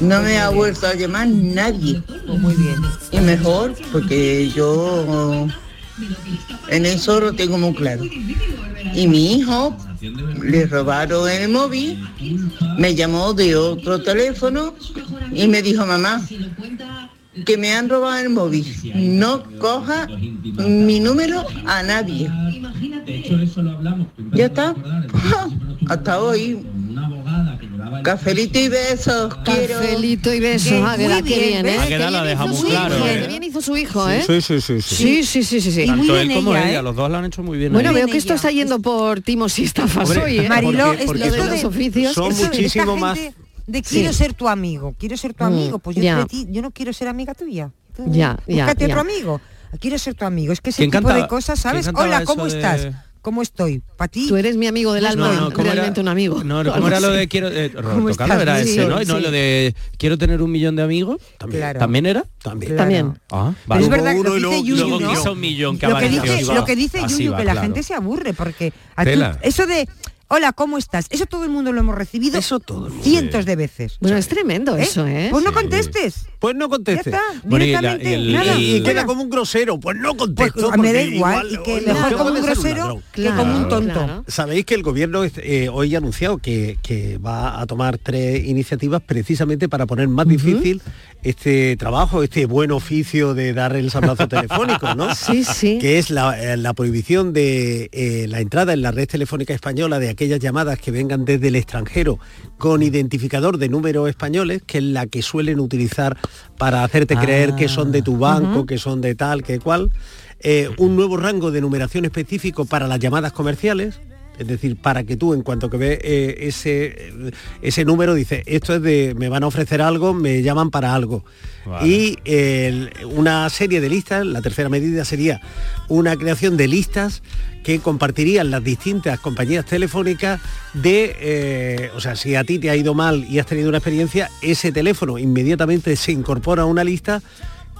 No me ha vuelto a llamar nadie. Muy bien. Y mejor, porque yo en eso lo tengo muy claro. Y mi hijo le robaron el móvil, me llamó de otro teléfono y me dijo, mamá, que me han robado el móvil. No coja mi número a nadie. Ya está. (laughs) Hasta hoy. Cafelito y besos. quiero. Cafelito y besos, Águeda, qué bien. ¿eh? Águeda la deja muy claro, ¿eh? Qué bien hizo su hijo, ¿eh? Sí, sí, sí, sí. Sí, sí, sí, sí, sí. Tanto él bien como ella, ella, ¿eh? los dos lo han hecho muy bien. Bueno, ahí. veo que esto está yendo por timos y estafas hoy, ¿eh? Mariló, Porque- es porque lo de los oficios. son muchísimo más- gente De quiero Sí. ser tu amigo, quiero ser tu amigo, Mm, pues yo, de ti- yo no quiero ser amiga tuya. Ya, ya, Búscate otro amigo. Quiero ser tu amigo. Es que ese ¿Quién tipo cantaba- de cosas, ¿sabes? Hola, ¿cómo de- estás? ¿Cómo estoy? ¿Para ti? Tú eres mi amigo del alma, No, no, ¿cómo era? realmente un amigo. No, ¿cómo era lo de quiero eh, era Sí, ese, ¿no? Y no sí. lo de quiero tener un millón de amigos. También. Claro. ¿También era? También. También. Ah, Pero es verdad que lo que dice Yuyu, luego ¿no? quiso un millón que lo que dice, lo que Yuyu, que la gente se aburre, porque eso de hola, ¿cómo estás? Eso todo el mundo lo hemos recibido Eso todo el mundo. cientos de veces. Bueno, es tremendo ¿Eh? eso, ¿eh? Pues no contestes. Pues no Ya conteste. está, Bueno, y la- directamente, y el- nada. Y el- queda como un grosero, pues no Pues contesto. me da igual, y que mejor como un ser grosero que como un tonto. claro. Sabéis que el gobierno eh, hoy ha anunciado que, que va a tomar tres iniciativas precisamente para poner más difícil este trabajo, este buen oficio de dar el sablazo telefónico, ¿no? (laughs) Sí, sí. Que es la, eh, la prohibición de eh, la entrada en la red telefónica española de aquellas llamadas que vengan desde el extranjero con identificador de números españoles, que es la que suelen utilizar para hacerte creer que son de tu banco, que son de tal, que cual. Eh, un nuevo rango de numeración específico para las llamadas comerciales, Es decir, para que tú en cuanto que ves eh, ese, ese número dices, esto es de, me van a ofrecer algo, me llaman para algo. Vale. Y una serie de listas, la tercera medida sería una creación de listas que compartirían las distintas compañías telefónicas de, eh, o sea, si a ti te ha ido mal y has tenido una experiencia, ese teléfono inmediatamente se incorpora a una lista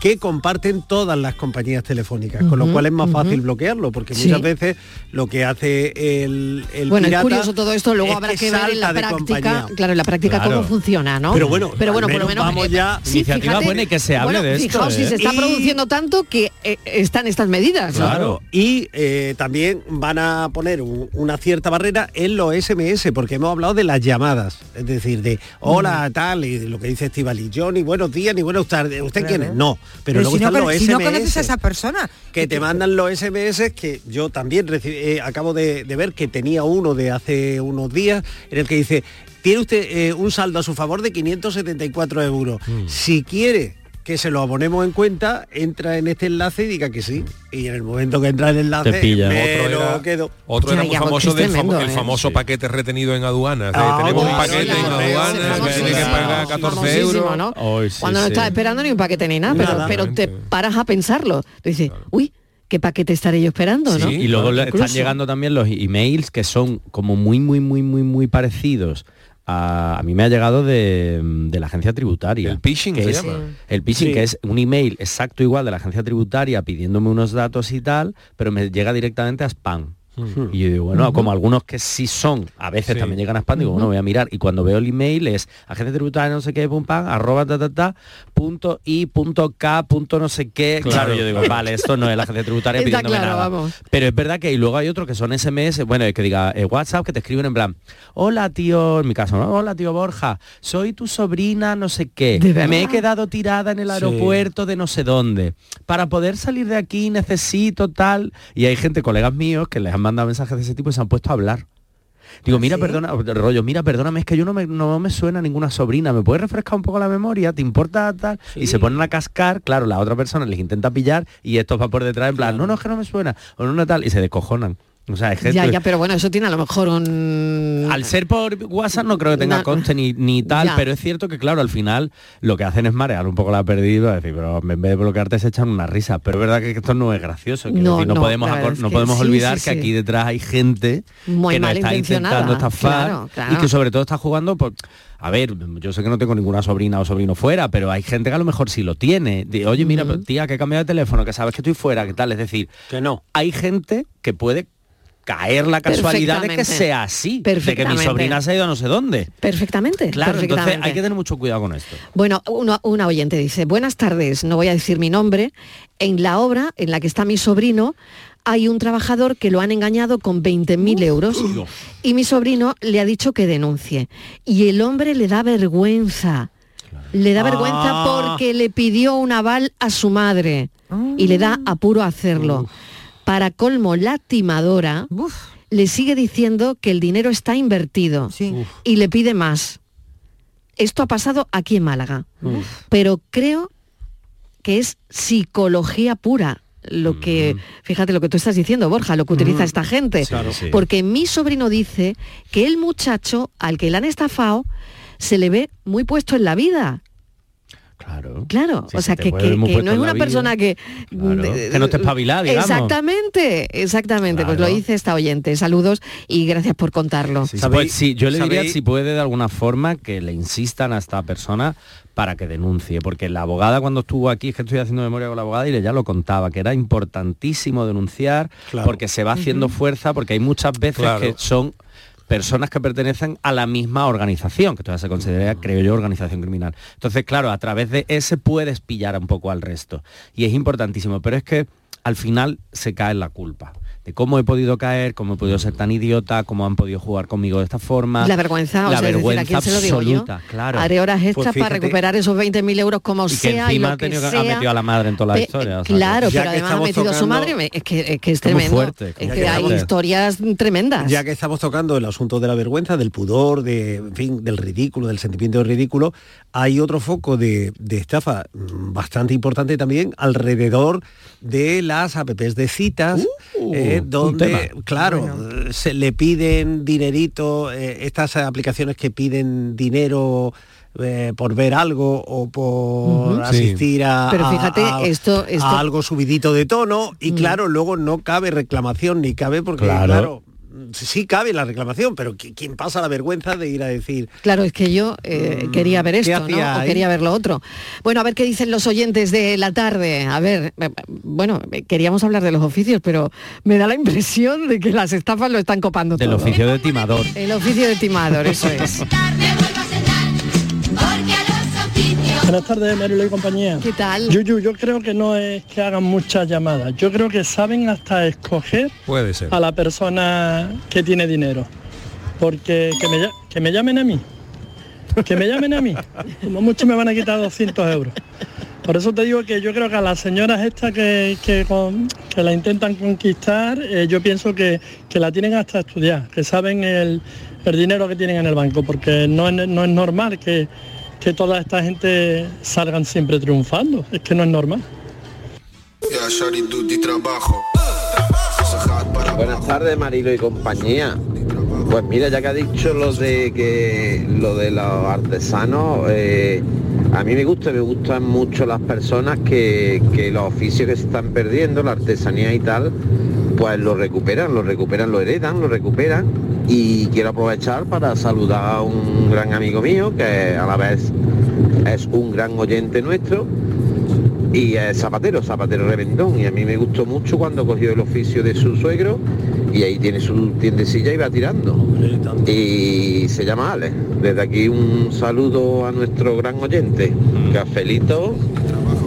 que comparten todas las compañías telefónicas, con lo cual es más fácil bloquearlo, porque Sí. muchas veces lo que hace el, el bueno, pirata es curioso todo esto, luego es habrá que, ver en la práctica, claro, en la práctica Claro. cómo funciona, ¿no? Pero bueno, pero bueno, por lo menos vamos ya- Sí, Iniciativa fíjate, buena y que se hable bueno, de esto, Fijaos, si ¿eh? se está Y- produciendo tanto que eh, están estas medidas, ¿no? Claro, y eh, también van a poner un- una cierta barrera en los SMS, porque hemos hablado de las llamadas, es decir, de hola, tal, y lo que dice Estivali, Johnny, buenos días, ni buenas tardes, ¿usted quién es? No, pero, luego si, no, están los si no conoces a esa persona, que te mandan los SMS que yo también recibí, eh, acabo de, de ver que tenía uno de hace unos días en el que dice tiene usted eh, un saldo a su favor de 574 euros si quiere que se lo abonemos en cuenta entra en este enlace y diga que sí y en el momento que entra el enlace Te pilla. me Otro lo era- quedo Otro era muy ya, famoso del famo- el ¿eh? famoso Sí. paquete retenido en aduanas. de, Ah, tenemos un paquete en aduanas que tiene que pagar 14 Famosísimo, euros. ¿no? Ay, sí, Cuando no sí. estás esperando ni un paquete ni nada, pero, Nada. pero te paras a pensarlo. Tú dices, uy, ¿qué paquete estaré yo esperando, no? Sí, y luego claro, le- incluso. están llegando también los emails que son como muy, muy, muy, muy, muy parecidos. A, a mí me ha llegado de, de la agencia tributaria. El phishing que se es, llama. El phishing, Sí. que es un email exacto igual de la agencia tributaria pidiéndome unos datos y tal, pero me llega directamente a spam. Y yo digo, bueno, como algunos que sí son, a veces Sí. también llegan a spam, digo, bueno, voy a mirar. Y cuando veo el email es agencia tributaria no sé qué, pum, pam, arroba ta, ta, ta, punto y punto k, punto no sé qué. Claro, Claro. yo digo, vale, esto no es la agencia tributaria Está pidiéndome claro, nada. vamos. Pero es verdad que y luego hay otro que son SMS, bueno, que diga eh, WhatsApp, que te escriben en plan, hola tío, en mi caso, ¿no? Hola tío Borja, soy tu sobrina, no sé qué. Me he quedado tirada en el aeropuerto de no sé dónde. Para poder salir de aquí necesito tal. Y hay gente, colegas míos, que les han mandado mensajes de ese tipo y se han puesto a hablar. Digo, mira, perdona, rollo, mira, perdóname, es que yo no me, no me suena ninguna sobrina, ¿me puedes refrescar un poco la memoria? ¿Te importa tal? Y se ponen a cascar, claro, la otra persona les intenta pillar y estos va por detrás en plan, no, no, es que no me suena, o no, no tal, y se descojonan. O sea, es gente... Ya, ya, pero bueno, eso tiene a lo mejor un... Al ser por WhatsApp no creo que tenga Na- coste ni, ni tal, Ya. pero es cierto que claro, al final lo que hacen es marear un poco la perdida, decir, pero en vez de bloquearte se echan una risa. Pero es verdad que esto no es gracioso. No, decir, no, no, podemos, no que podemos sí, olvidar sí, que aquí detrás hay gente Muy que nos está intentando estafar claro, claro. y que sobre todo está jugando por... A ver, yo sé que no tengo ninguna sobrina o sobrino fuera, pero hay gente que a lo mejor sí lo tiene. De, Oye, mira, pero, tía, que he cambiado de teléfono, que sabes que estoy fuera, que tal. Es decir, que no. hay gente que puede caer la casualidad de que sea así, de que mi sobrina se ha ido a no sé dónde. Perfectamente. Claro, entonces hay que tener mucho cuidado con esto. Bueno, una, una oyente dice, buenas tardes, no voy a decir mi nombre. En la obra en la que está mi sobrino hay un trabajador que lo han engañado con 20.000 euros y mi sobrino le ha dicho que denuncie. Y el hombre le da vergüenza. Le da vergüenza Ah. porque le pidió un aval a su madre y le da apuro a hacerlo. Para colmo, la timadora le sigue diciendo que el dinero está invertido y le pide más. Esto ha pasado aquí en Málaga, pero creo que es psicología pura lo que, fíjate lo que tú estás diciendo, Borja, lo que utiliza esta gente. Claro, sí. Porque mi sobrino dice que el muchacho al que le han estafado se le ve muy puesto en la vida. Claro. Claro, Sí, o se sea, te que, que- no es una vida. persona que... Claro, que no esté espabilada, digamos. Exactamente, exactamente. Pues lo dice esta oyente. Saludos y gracias por contarlo. Sí, pues, sí, yo le diría si puede de alguna forma que le insistan a esta persona para que denuncie, porque la abogada cuando estuvo aquí, es que estoy haciendo memoria con la abogada y ella lo contaba, que era importantísimo denunciar Claro. porque se va haciendo fuerza, porque hay muchas veces Claro. que son personas que pertenecen a la misma organización, que todavía se considera, creo yo, organización criminal. Entonces, claro, a través de ese puedes pillar un poco al resto. Y es importantísimo, pero es que al final se cae en la culpa de cómo he podido caer, cómo he podido ser tan idiota, cómo han podido jugar conmigo de esta forma. La vergüenza, o la sea, es decir, ¿a vergüenza quién se lo digo yo? absoluta, claro. Haré horas extras Pues para fíjate- recuperar esos 20.000 euros como y que sea y encima lo ha que tenido que sea. ha metido a la madre en toda la historia. o sea, claro, pero además ha metido a su madre, me- es que, es que es tremendo. fuerte, es que hay fuerte. historias tremendas. Ya que estamos tocando el asunto de la vergüenza, del pudor, de, en fin, del ridículo, del sentimiento de ridículo, hay otro foco de, de estafa bastante importante también alrededor de las apps de citas, Uh. eh, eh, donde, claro, se le piden dinerito, eh, estas aplicaciones que piden dinero eh, por ver algo o por asistir a, Pero a- fíjate, a- esto- esto- a algo subidito de tono y Mm. claro, luego no cabe reclamación ni cabe porque, Claro. claro, sí cabe la reclamación, pero ¿qui- ¿quién pasa la vergüenza de ir a decir Claro, es que yo eh, quería ver Mm, ¿qué esto, ¿no? O quería ver lo otro. Bueno, a ver qué dicen los oyentes de la tarde. A ver, eh, bueno, eh, queríamos hablar de los oficios, pero me da la impresión de que las estafas lo están copando Del todo. oficio de timador. El oficio de timador, eso es. Buenas tardes, Marilo y compañía. ¿Qué tal? Yuyu, yo creo que no es que hagan muchas llamadas. Yo creo que saben hasta escoger Puede ser. a la persona que tiene dinero. Porque que me, que me llamen a mí. Que me llamen a mí. Como mucho me van a quitar 200 euros. Por eso te digo que yo creo que a las señoras estas que, que, con- que la intentan conquistar, eh, yo pienso que, que la tienen hasta estudiar, que saben el, el dinero que tienen en el banco, porque no es, no es normal que, que toda esta gente salgan siempre triunfando. Es que no es normal. Buenas tardes, Marilo y compañía. Pues mira, ya que ha dicho lo de que lo de los artesanos, eh, a mí me gusta, me gustan mucho las personas que, que los oficios que se están perdiendo, la artesanía y tal, pues lo recuperan, lo recuperan, lo heredan, lo recuperan. Y quiero aprovechar para saludar a un gran amigo mío que a la vez es un gran oyente nuestro y es zapatero, zapatero reventón. Y a mí me gustó mucho cuando cogió el oficio de su suegro y ahí tiene su tiendecilla y va tirando. Y se llama Ale. Desde aquí un saludo a nuestro gran oyente, Cafelito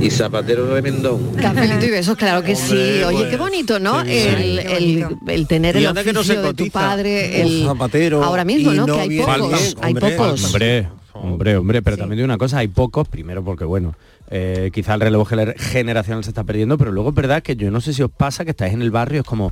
y Zapatero Remendón. Cafelito y besos, claro que sí. Oye, pues, qué bonito, ¿no? El, el- el tener Y el anda que no se oficio de tu padre, Un el zapatero ahora mismo, ¿no? no que hay pocos, hay hombre. pocos. Hombre, hombre, hombre, pero también de una cosa, hay pocos, primero porque bueno, eh, quizá el relevo gener- generacional se está perdiendo, pero luego es verdad que yo no sé si os pasa que estáis en el barrio, es como,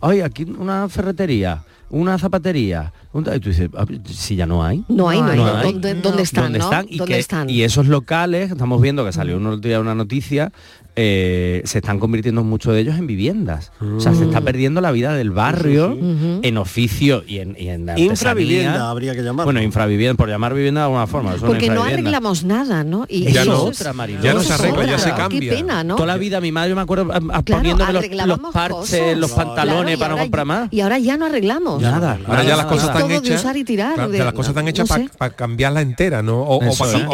ay, aquí una ferretería, una zapatería, un ta-", y tú dices, "Ah, si ya no hay. No hay, no hay. No ¿Dónde, dónde están, ¿Dónde no? están? Y, ¿Dónde que- están? y esos locales, estamos viendo que salió días una noticia, eh, se están convirtiendo muchos de ellos en viviendas. O sea, se está Mm. perdiendo la vida del barrio en oficio y en, y en. Infravivienda habría que llamarlo. Bueno, infravivienda, por llamar vivienda de alguna forma. Porque no arreglamos nada, ¿no? Y Ya eso no, es- otra. Ya no se arregla, ya se cambia. Qué pena, ¿no? Toda la vida mi madre, me acuerdo Claro, poniéndome los, parches, cosas. los pantalones para no comprar más. Y ahora ya no arreglamos. Nada. Ahora ya las cosas Es de usar y tirar, claro, de- las cosas están no hechas para cambiarla entera, ¿no? O,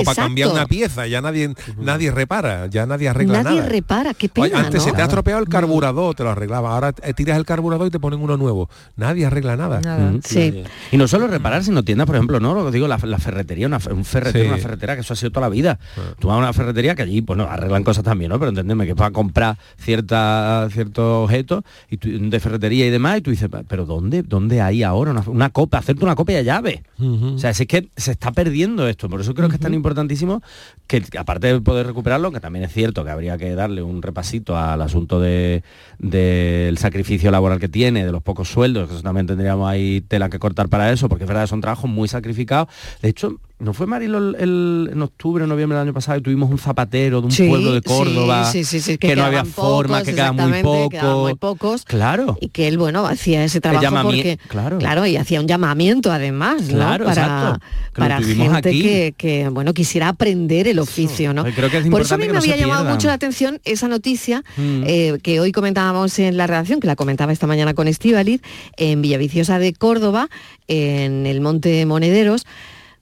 para cambiar una pieza. Ya nadie, nadie repara, ya nadie arregla Nadie nada. repara, qué pena, Oye, antes se ¿no? te ha estropeado el carburador, te lo arreglaba. Ahora tiras el carburador y te ponen uno nuevo. Nadie arregla nada. Mm. Sí. Y no solo reparar, sino tiendas, por ejemplo, no, lo que digo, la, la ferretería, una, un ferretero, Sí. una ferretera, que eso ha sido toda la vida. Tú vas a una ferretería que allí, bueno, arreglan cosas también, ¿no? Pero entendeme que vas a comprar cierta, ciertos objetos y tú- de ferretería y demás, y tú dices, pero ¿dónde, dónde hay ahora una, una copa? Hacerte una copia de llave. O sea, si es que se está perdiendo esto. Por eso creo que es tan importantísimo que, aparte de poder recuperarlo, que también es cierto que habría que darle un repasito al asunto de- del sacrificio laboral que tiene, de los pocos sueldos, que eso también tendríamos ahí tela que cortar para eso, porque es verdad que son trabajos muy sacrificados. De hecho, ¿no fue Marilo el, el- en octubre, noviembre del año pasado y tuvimos un zapatero de un Sí, pueblo de Córdoba sí, sí, sí, sí, que, no había forma, pocos, que quedaban muy quedaban pocos? muy pocos. Claro. Y que él, bueno, hacía ese trabajo porque, claro. y hacía un llamamiento además, ¿no? Claro, para. Que para gente aquí. que, que, bueno, quisiera aprender el oficio, ¿no? Yo creo que es Por eso a mí que me no había llamado pierda. mucho la atención esa noticia Mm. eh, que hoy comentábamos en la redacción, que la comentaba esta mañana con Estíbaliz, en Villaviciosa de Córdoba, en el Monte Monederos,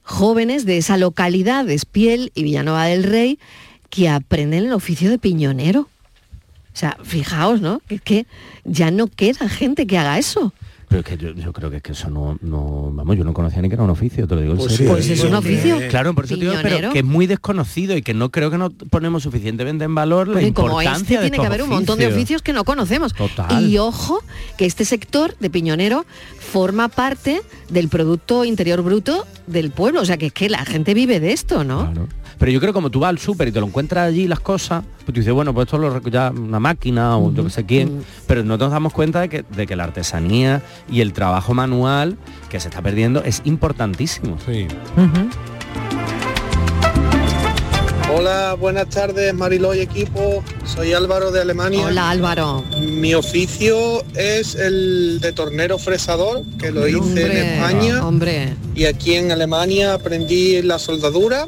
jóvenes de esa localidad, de Espiel y Villanueva del Rey, que aprenden el oficio de piñonero. O sea, fijaos, ¿no? Es que ya no queda gente que haga eso. Pero es que yo, yo creo que, es que eso no, no, vamos, yo no conocía ni que era un oficio, te lo digo en Pues serio. sí, Pues es un oficio. Claro, por eso te digo, pero que es muy desconocido y que no creo que no ponemos suficientemente en valor la Porque como importancia este de tiene que haber un montón de oficios que no conocemos. Total. Y ojo, que este sector de piñonero forma parte del Producto Interior Bruto del pueblo. O sea, que es que la gente vive de esto, ¿no? Pero yo creo que como tú vas al súper y te lo encuentras allí las cosas, pues tú dices, bueno, pues esto lo ya una máquina o yo que sé quién, pero no nos damos cuenta de que, de que la artesanía y el trabajo manual que se está perdiendo es importantísimo. Sí. Hola, buenas tardes Mariló y equipo. Soy Álvaro de Alemania. Hola Álvaro. Mi oficio es el de tornero fresador, que lo hice en España. Hombre. Y aquí en Alemania aprendí la soldadura.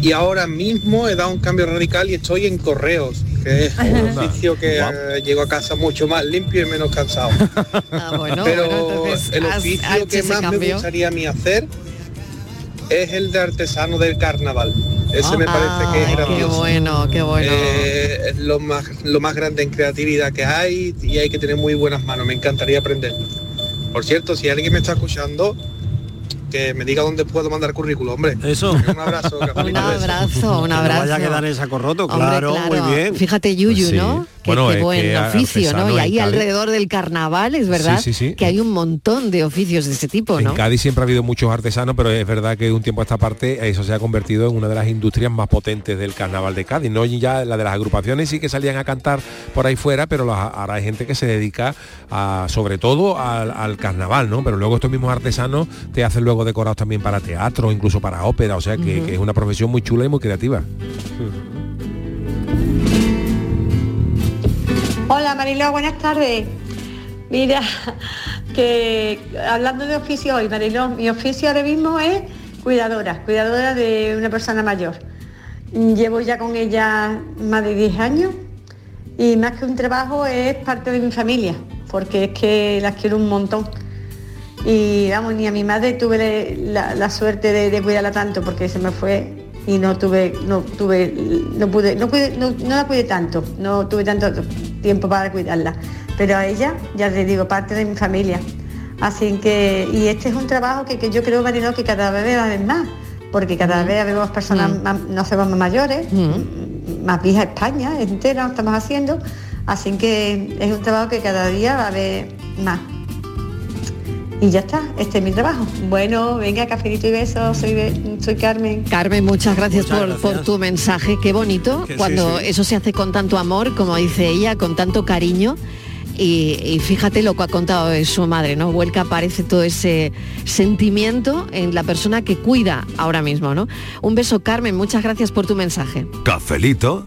Y ahora mismo he dado un cambio radical y estoy en correos, que es un oficio que eh, llego a casa mucho más limpio y menos cansado. (laughs) Ah, bueno, Pero bueno, entonces el oficio has que más me gustaría a mí hacer es el de artesano del carnaval. Ese me parece que es grandioso. Qué bueno, qué bueno. Eh, es lo más, lo más grande en creatividad que hay y hay que tener muy buenas manos. Me encantaría aprenderlo. Por cierto, si alguien me está escuchando, que me diga dónde puedo mandar currículum, hombre. Eso. Un abrazo. Un abrazo, un Que no abrazo. vaya a quedar en saco roto, Hombre, claro, muy bien. Fíjate, Yuyu, Pues sí. ¿no? Qué, Bueno, qué es buen que oficio, ¿no? Y en ahí Cádiz- alrededor del carnaval es verdad Sí, sí, sí. que hay un montón de oficios de ese tipo, En ¿no? Cádiz siempre ha habido muchos artesanos, pero es verdad que de un tiempo a esta parte eso se ha convertido en una de las industrias más potentes del carnaval de Cádiz. No Y ya la de las agrupaciones sí que salían a cantar por ahí fuera, pero ahora hay gente que se dedica a, sobre todo al, al carnaval, ¿no? Pero luego estos mismos artesanos te hacen luego decorados también para teatro, incluso para ópera, o sea que es una profesión muy chula y muy creativa. Hola Mariló, buenas tardes. Mira, que hablando de oficio hoy, Mariló, mi oficio ahora mismo es cuidadora, cuidadora de una persona mayor. Llevo ya con ella más de 10 años y más que un trabajo es parte de mi familia, porque es que las quiero un montón. Y vamos, ni a mi madre tuve la, suerte de cuidarla tanto porque se me fue y no tuve, no tuve, no pude, no, cuidé- no, no la cuidé tanto, no tuve tanto tiempo para cuidarla. Pero a ella, ya te digo, parte de mi familia. Así que, y este es un trabajo que, que yo creo, Mariló, que cada vez va a haber más, porque cada vez vemos personas, más, no hacemos más mayores, más vieja España entera estamos haciendo, así que es un trabajo que cada día va a haber más. Y ya está, este es mi trabajo. Bueno, venga, cafelito y besos, soy, soy Carmen. Carmen, muchas gracias, Muchas por, gracias. por tu mensaje. Qué bonito Que sí, cuando sí. eso se hace con tanto amor, como dice ella, con tanto cariño. Y, y fíjate lo que ha contado de su madre, ¿no? Vuelca aparece todo ese sentimiento en la persona que cuida ahora mismo, ¿no? Un beso, Carmen, muchas gracias por tu mensaje. Cafelito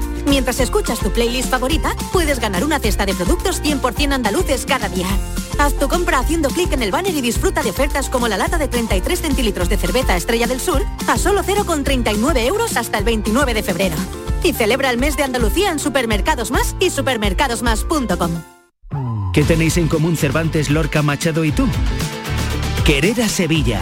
Mientras escuchas tu playlist favorita, puedes ganar una cesta de productos 100% andaluces cada día. Haz tu compra haciendo clic en el banner y disfruta de ofertas como la lata de 33 centilitros de cerveza Estrella del Sur a solo 0,39 euros hasta el 29 de febrero. Y celebra el mes de Andalucía en Supermercados Más y supermercadosmás.com. ¿Qué tenéis en común Cervantes, Lorca, Machado y tú? Querer a Sevilla.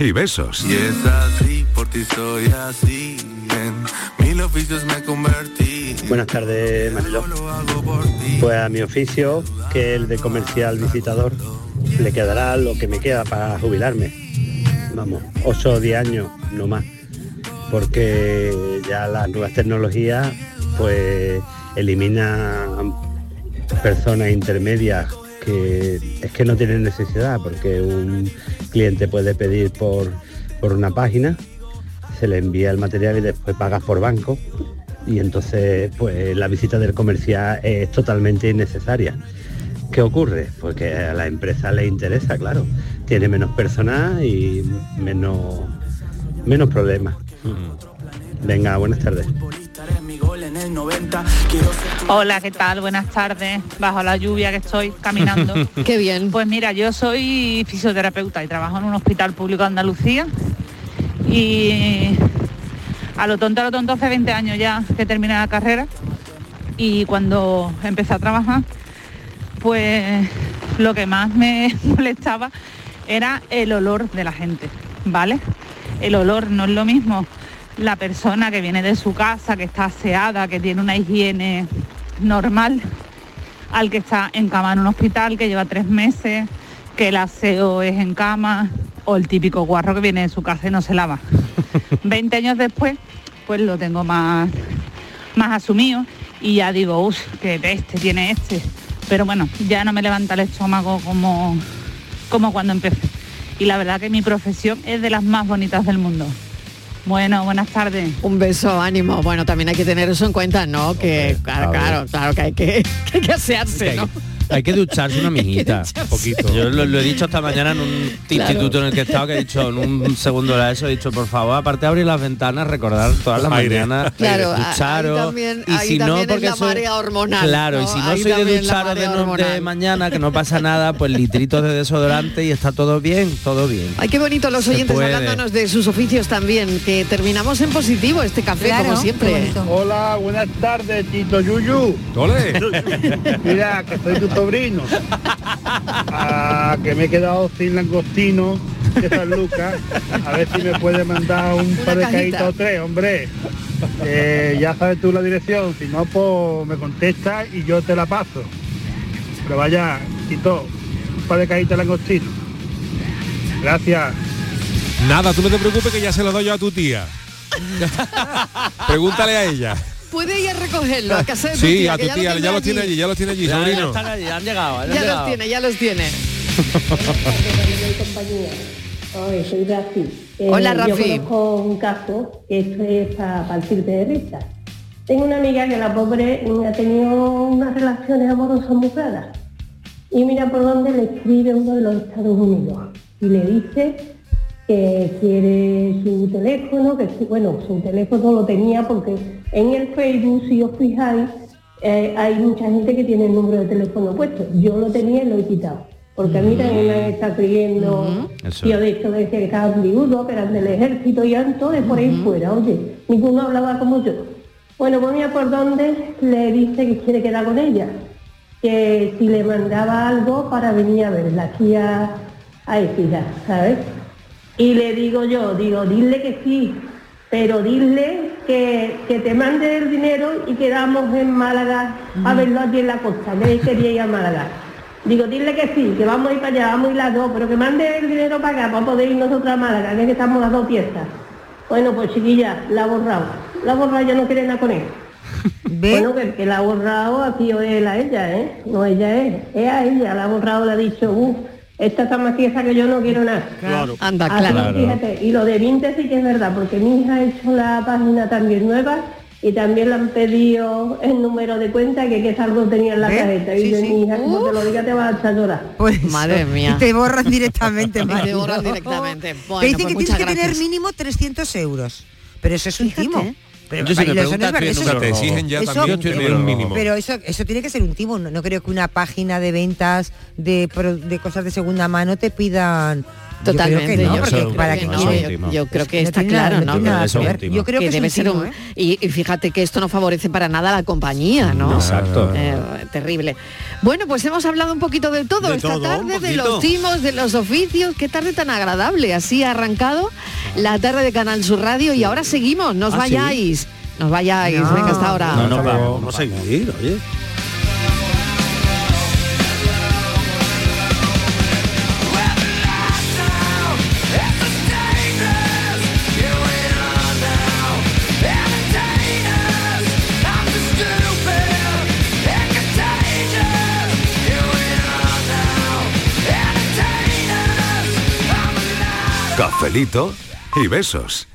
y besos. Y es así, por ti soy así. En mil oficios me convertí. Buenas tardes. Pues a mi oficio, que es el de comercial visitador, le quedará lo que me queda para jubilarme. Vamos, 8 o 10 años, no más. Porque ya las nuevas tecnologías, pues, eliminan personas intermedias que es que no tienen necesidad, porque un cliente puede pedir por, por una página, se le envía el material y después pagas por banco y entonces pues la visita del comercial es totalmente innecesaria. ¿Qué ocurre? Pues que a la empresa le interesa, claro. Tiene menos personal y menos, menos problemas. Venga, buenas tardes. Hola, ¿qué tal? Buenas tardes. Bajo la lluvia que estoy caminando. (laughs) Qué bien. Pues mira, yo soy fisioterapeuta y trabajo en un hospital público de Andalucía. Y a lo tonto, a lo tonto, hace 20 años ya que terminé la carrera. Y cuando empecé a trabajar, pues lo que más me (laughs) molestaba era el olor de la gente, ¿vale? El olor no es lo mismo la persona que viene de su casa, que está aseada, que tiene una higiene normal, al que está en cama en un hospital, que lleva tres meses, que el aseo es en cama, o el típico guarro que viene de su casa y no se lava. (laughs) 20 años después, pues lo tengo más, más asumido y ya digo, uff, qué peste tiene este. Pero bueno, ya no me levanta el estómago como, como cuando empecé. Y la verdad que mi profesión es de las más bonitas del mundo. Bueno, buenas tardes. Un beso, ánimo. Bueno, también hay que tener eso en cuenta, ¿no? Que claro, claro, claro que hay que, (laughs) que hay que asearse, ¿no? Hay que ducharse una (laughs) mijita. Un poquito. Yo lo, lo he dicho esta mañana en un Claro. instituto en el que he estado, que he dicho en un segundo de ESO, he dicho, por favor, aparte de abrir las ventanas, recordar todas las Aire. mañanas, Claro, ducharos. ahí también, y ahí si no, también es porque la marea hormonal. Claro, y si no Ahí soy de ducharos de, no- de mañana, que no pasa nada, pues litritos de desodorante y está todo bien, todo bien. Ay, qué bonito los oyentes hablándonos de sus oficios también, que terminamos en positivo este café, Claro, como siempre. Hola, buenas tardes, Tito Yuyu. ¡Ole! (laughs) Mira, que soy tu (laughs) sobrino. Ah, que me he quedado sin langostino de San Lucas. A ver si me puede mandar un par de cajita. cajitas o tres, hombre. Eh, ya sabes tú la dirección, si no, pues me contesta y yo te la paso. Pero vaya, Tito, un par de cajitas de langostino. Gracias. Nada, tú no te preocupes que ya se lo doy yo a tu tía. (laughs) Pregúntale a ella. Puede ir a recogerlo a casa de tu Sí, tía, a tu ya tía, lo ya lo tiene allí. ya lo tiene allí, Ya, ya sobrino. están allí, han llegado, han Ya los tiene, ya los tiene. (laughs) Hola, soy Rafi. Eh, Hola, Rafi. Yo conozco un caso que esto es para partirte de risa. Tengo una amiga que la pobre ha tenido unas relaciones amorosas muy raras. Y mira por dónde le escribe uno de los Estados Unidos. Y le dice que quiere su teléfono, que bueno, su teléfono lo tenía porque en el Facebook, si os fijáis, eh, hay mucha gente que tiene el número de teléfono puesto. Yo lo tenía y lo he quitado. Porque a mí también me está escribiendo Eso. tío de esto que decía que estaban viudos, que eran del ejército y eran todos de por ahí fuera, oye, ninguno hablaba como yo. Bueno, pues mira por dónde le dice que quiere quedar con ella, que si le mandaba algo para venir a verla aquí a, a ¿sabes? Y le digo yo, digo, dile que sí, pero dile que, que te mande el dinero y quedamos en Málaga a verlo aquí en la costa, él quería ir a Málaga. Digo, dile que sí, que vamos a ir para allá, vamos a ir las dos, pero que mande el dinero para acá, para poder ir nosotros a Málaga, que es que estamos las dos piezas. Bueno, pues chiquilla, la ha borrado. La ha borrado, ya no quiere nada con él. (laughs) Bueno, que que la ha borrado ha sido él a ella, ¿eh? No ella es, es a ella, la ha borrado, le ha dicho, uff, esta está más tiesa que yo no quiero nada. Claro. Anda, Así, claro. fíjate, y lo de 20 sí que es verdad, porque mi hija ha hecho la página también nueva y también le han pedido el número de cuenta que que algo tenía en la ¿Ves? tarjeta. Y Sí, de sí. mi hija, como te lo diga, te vas a echar llorar. Pues Madre mía. Y te borran directamente, (laughs) Y te borran directamente. Bueno, te dicen pues que tienes que tener mínimo 300 euros. Pero eso es un timo. Pero, Yo si eso es eso un es- te exigen ya eso- también tener un mínimo. Pero eso, eso tiene que ser un timo. No, no creo que una página de ventas de, de cosas de segunda mano te pidan. Yo creo Totalmente, que no, yo porque creo para que que no, yo, yo creo que está claro, no. Yo creo que, debe ser un ¿eh? y, y fíjate que esto no favorece para nada a la compañía, ¿no? Exacto. Eh, terrible. Bueno, pues hemos hablado un poquito de todo De esta todo, tarde, de los timos, de los oficios. Qué tarde tan agradable. Así ha arrancado la tarde de Canal Sur Radio y ahora seguimos. No os Ah, vayáis. No os vayáis. No. Venga, hasta ahora. No, no, vamos, vamos a seguir, oye. Cafelito y besos.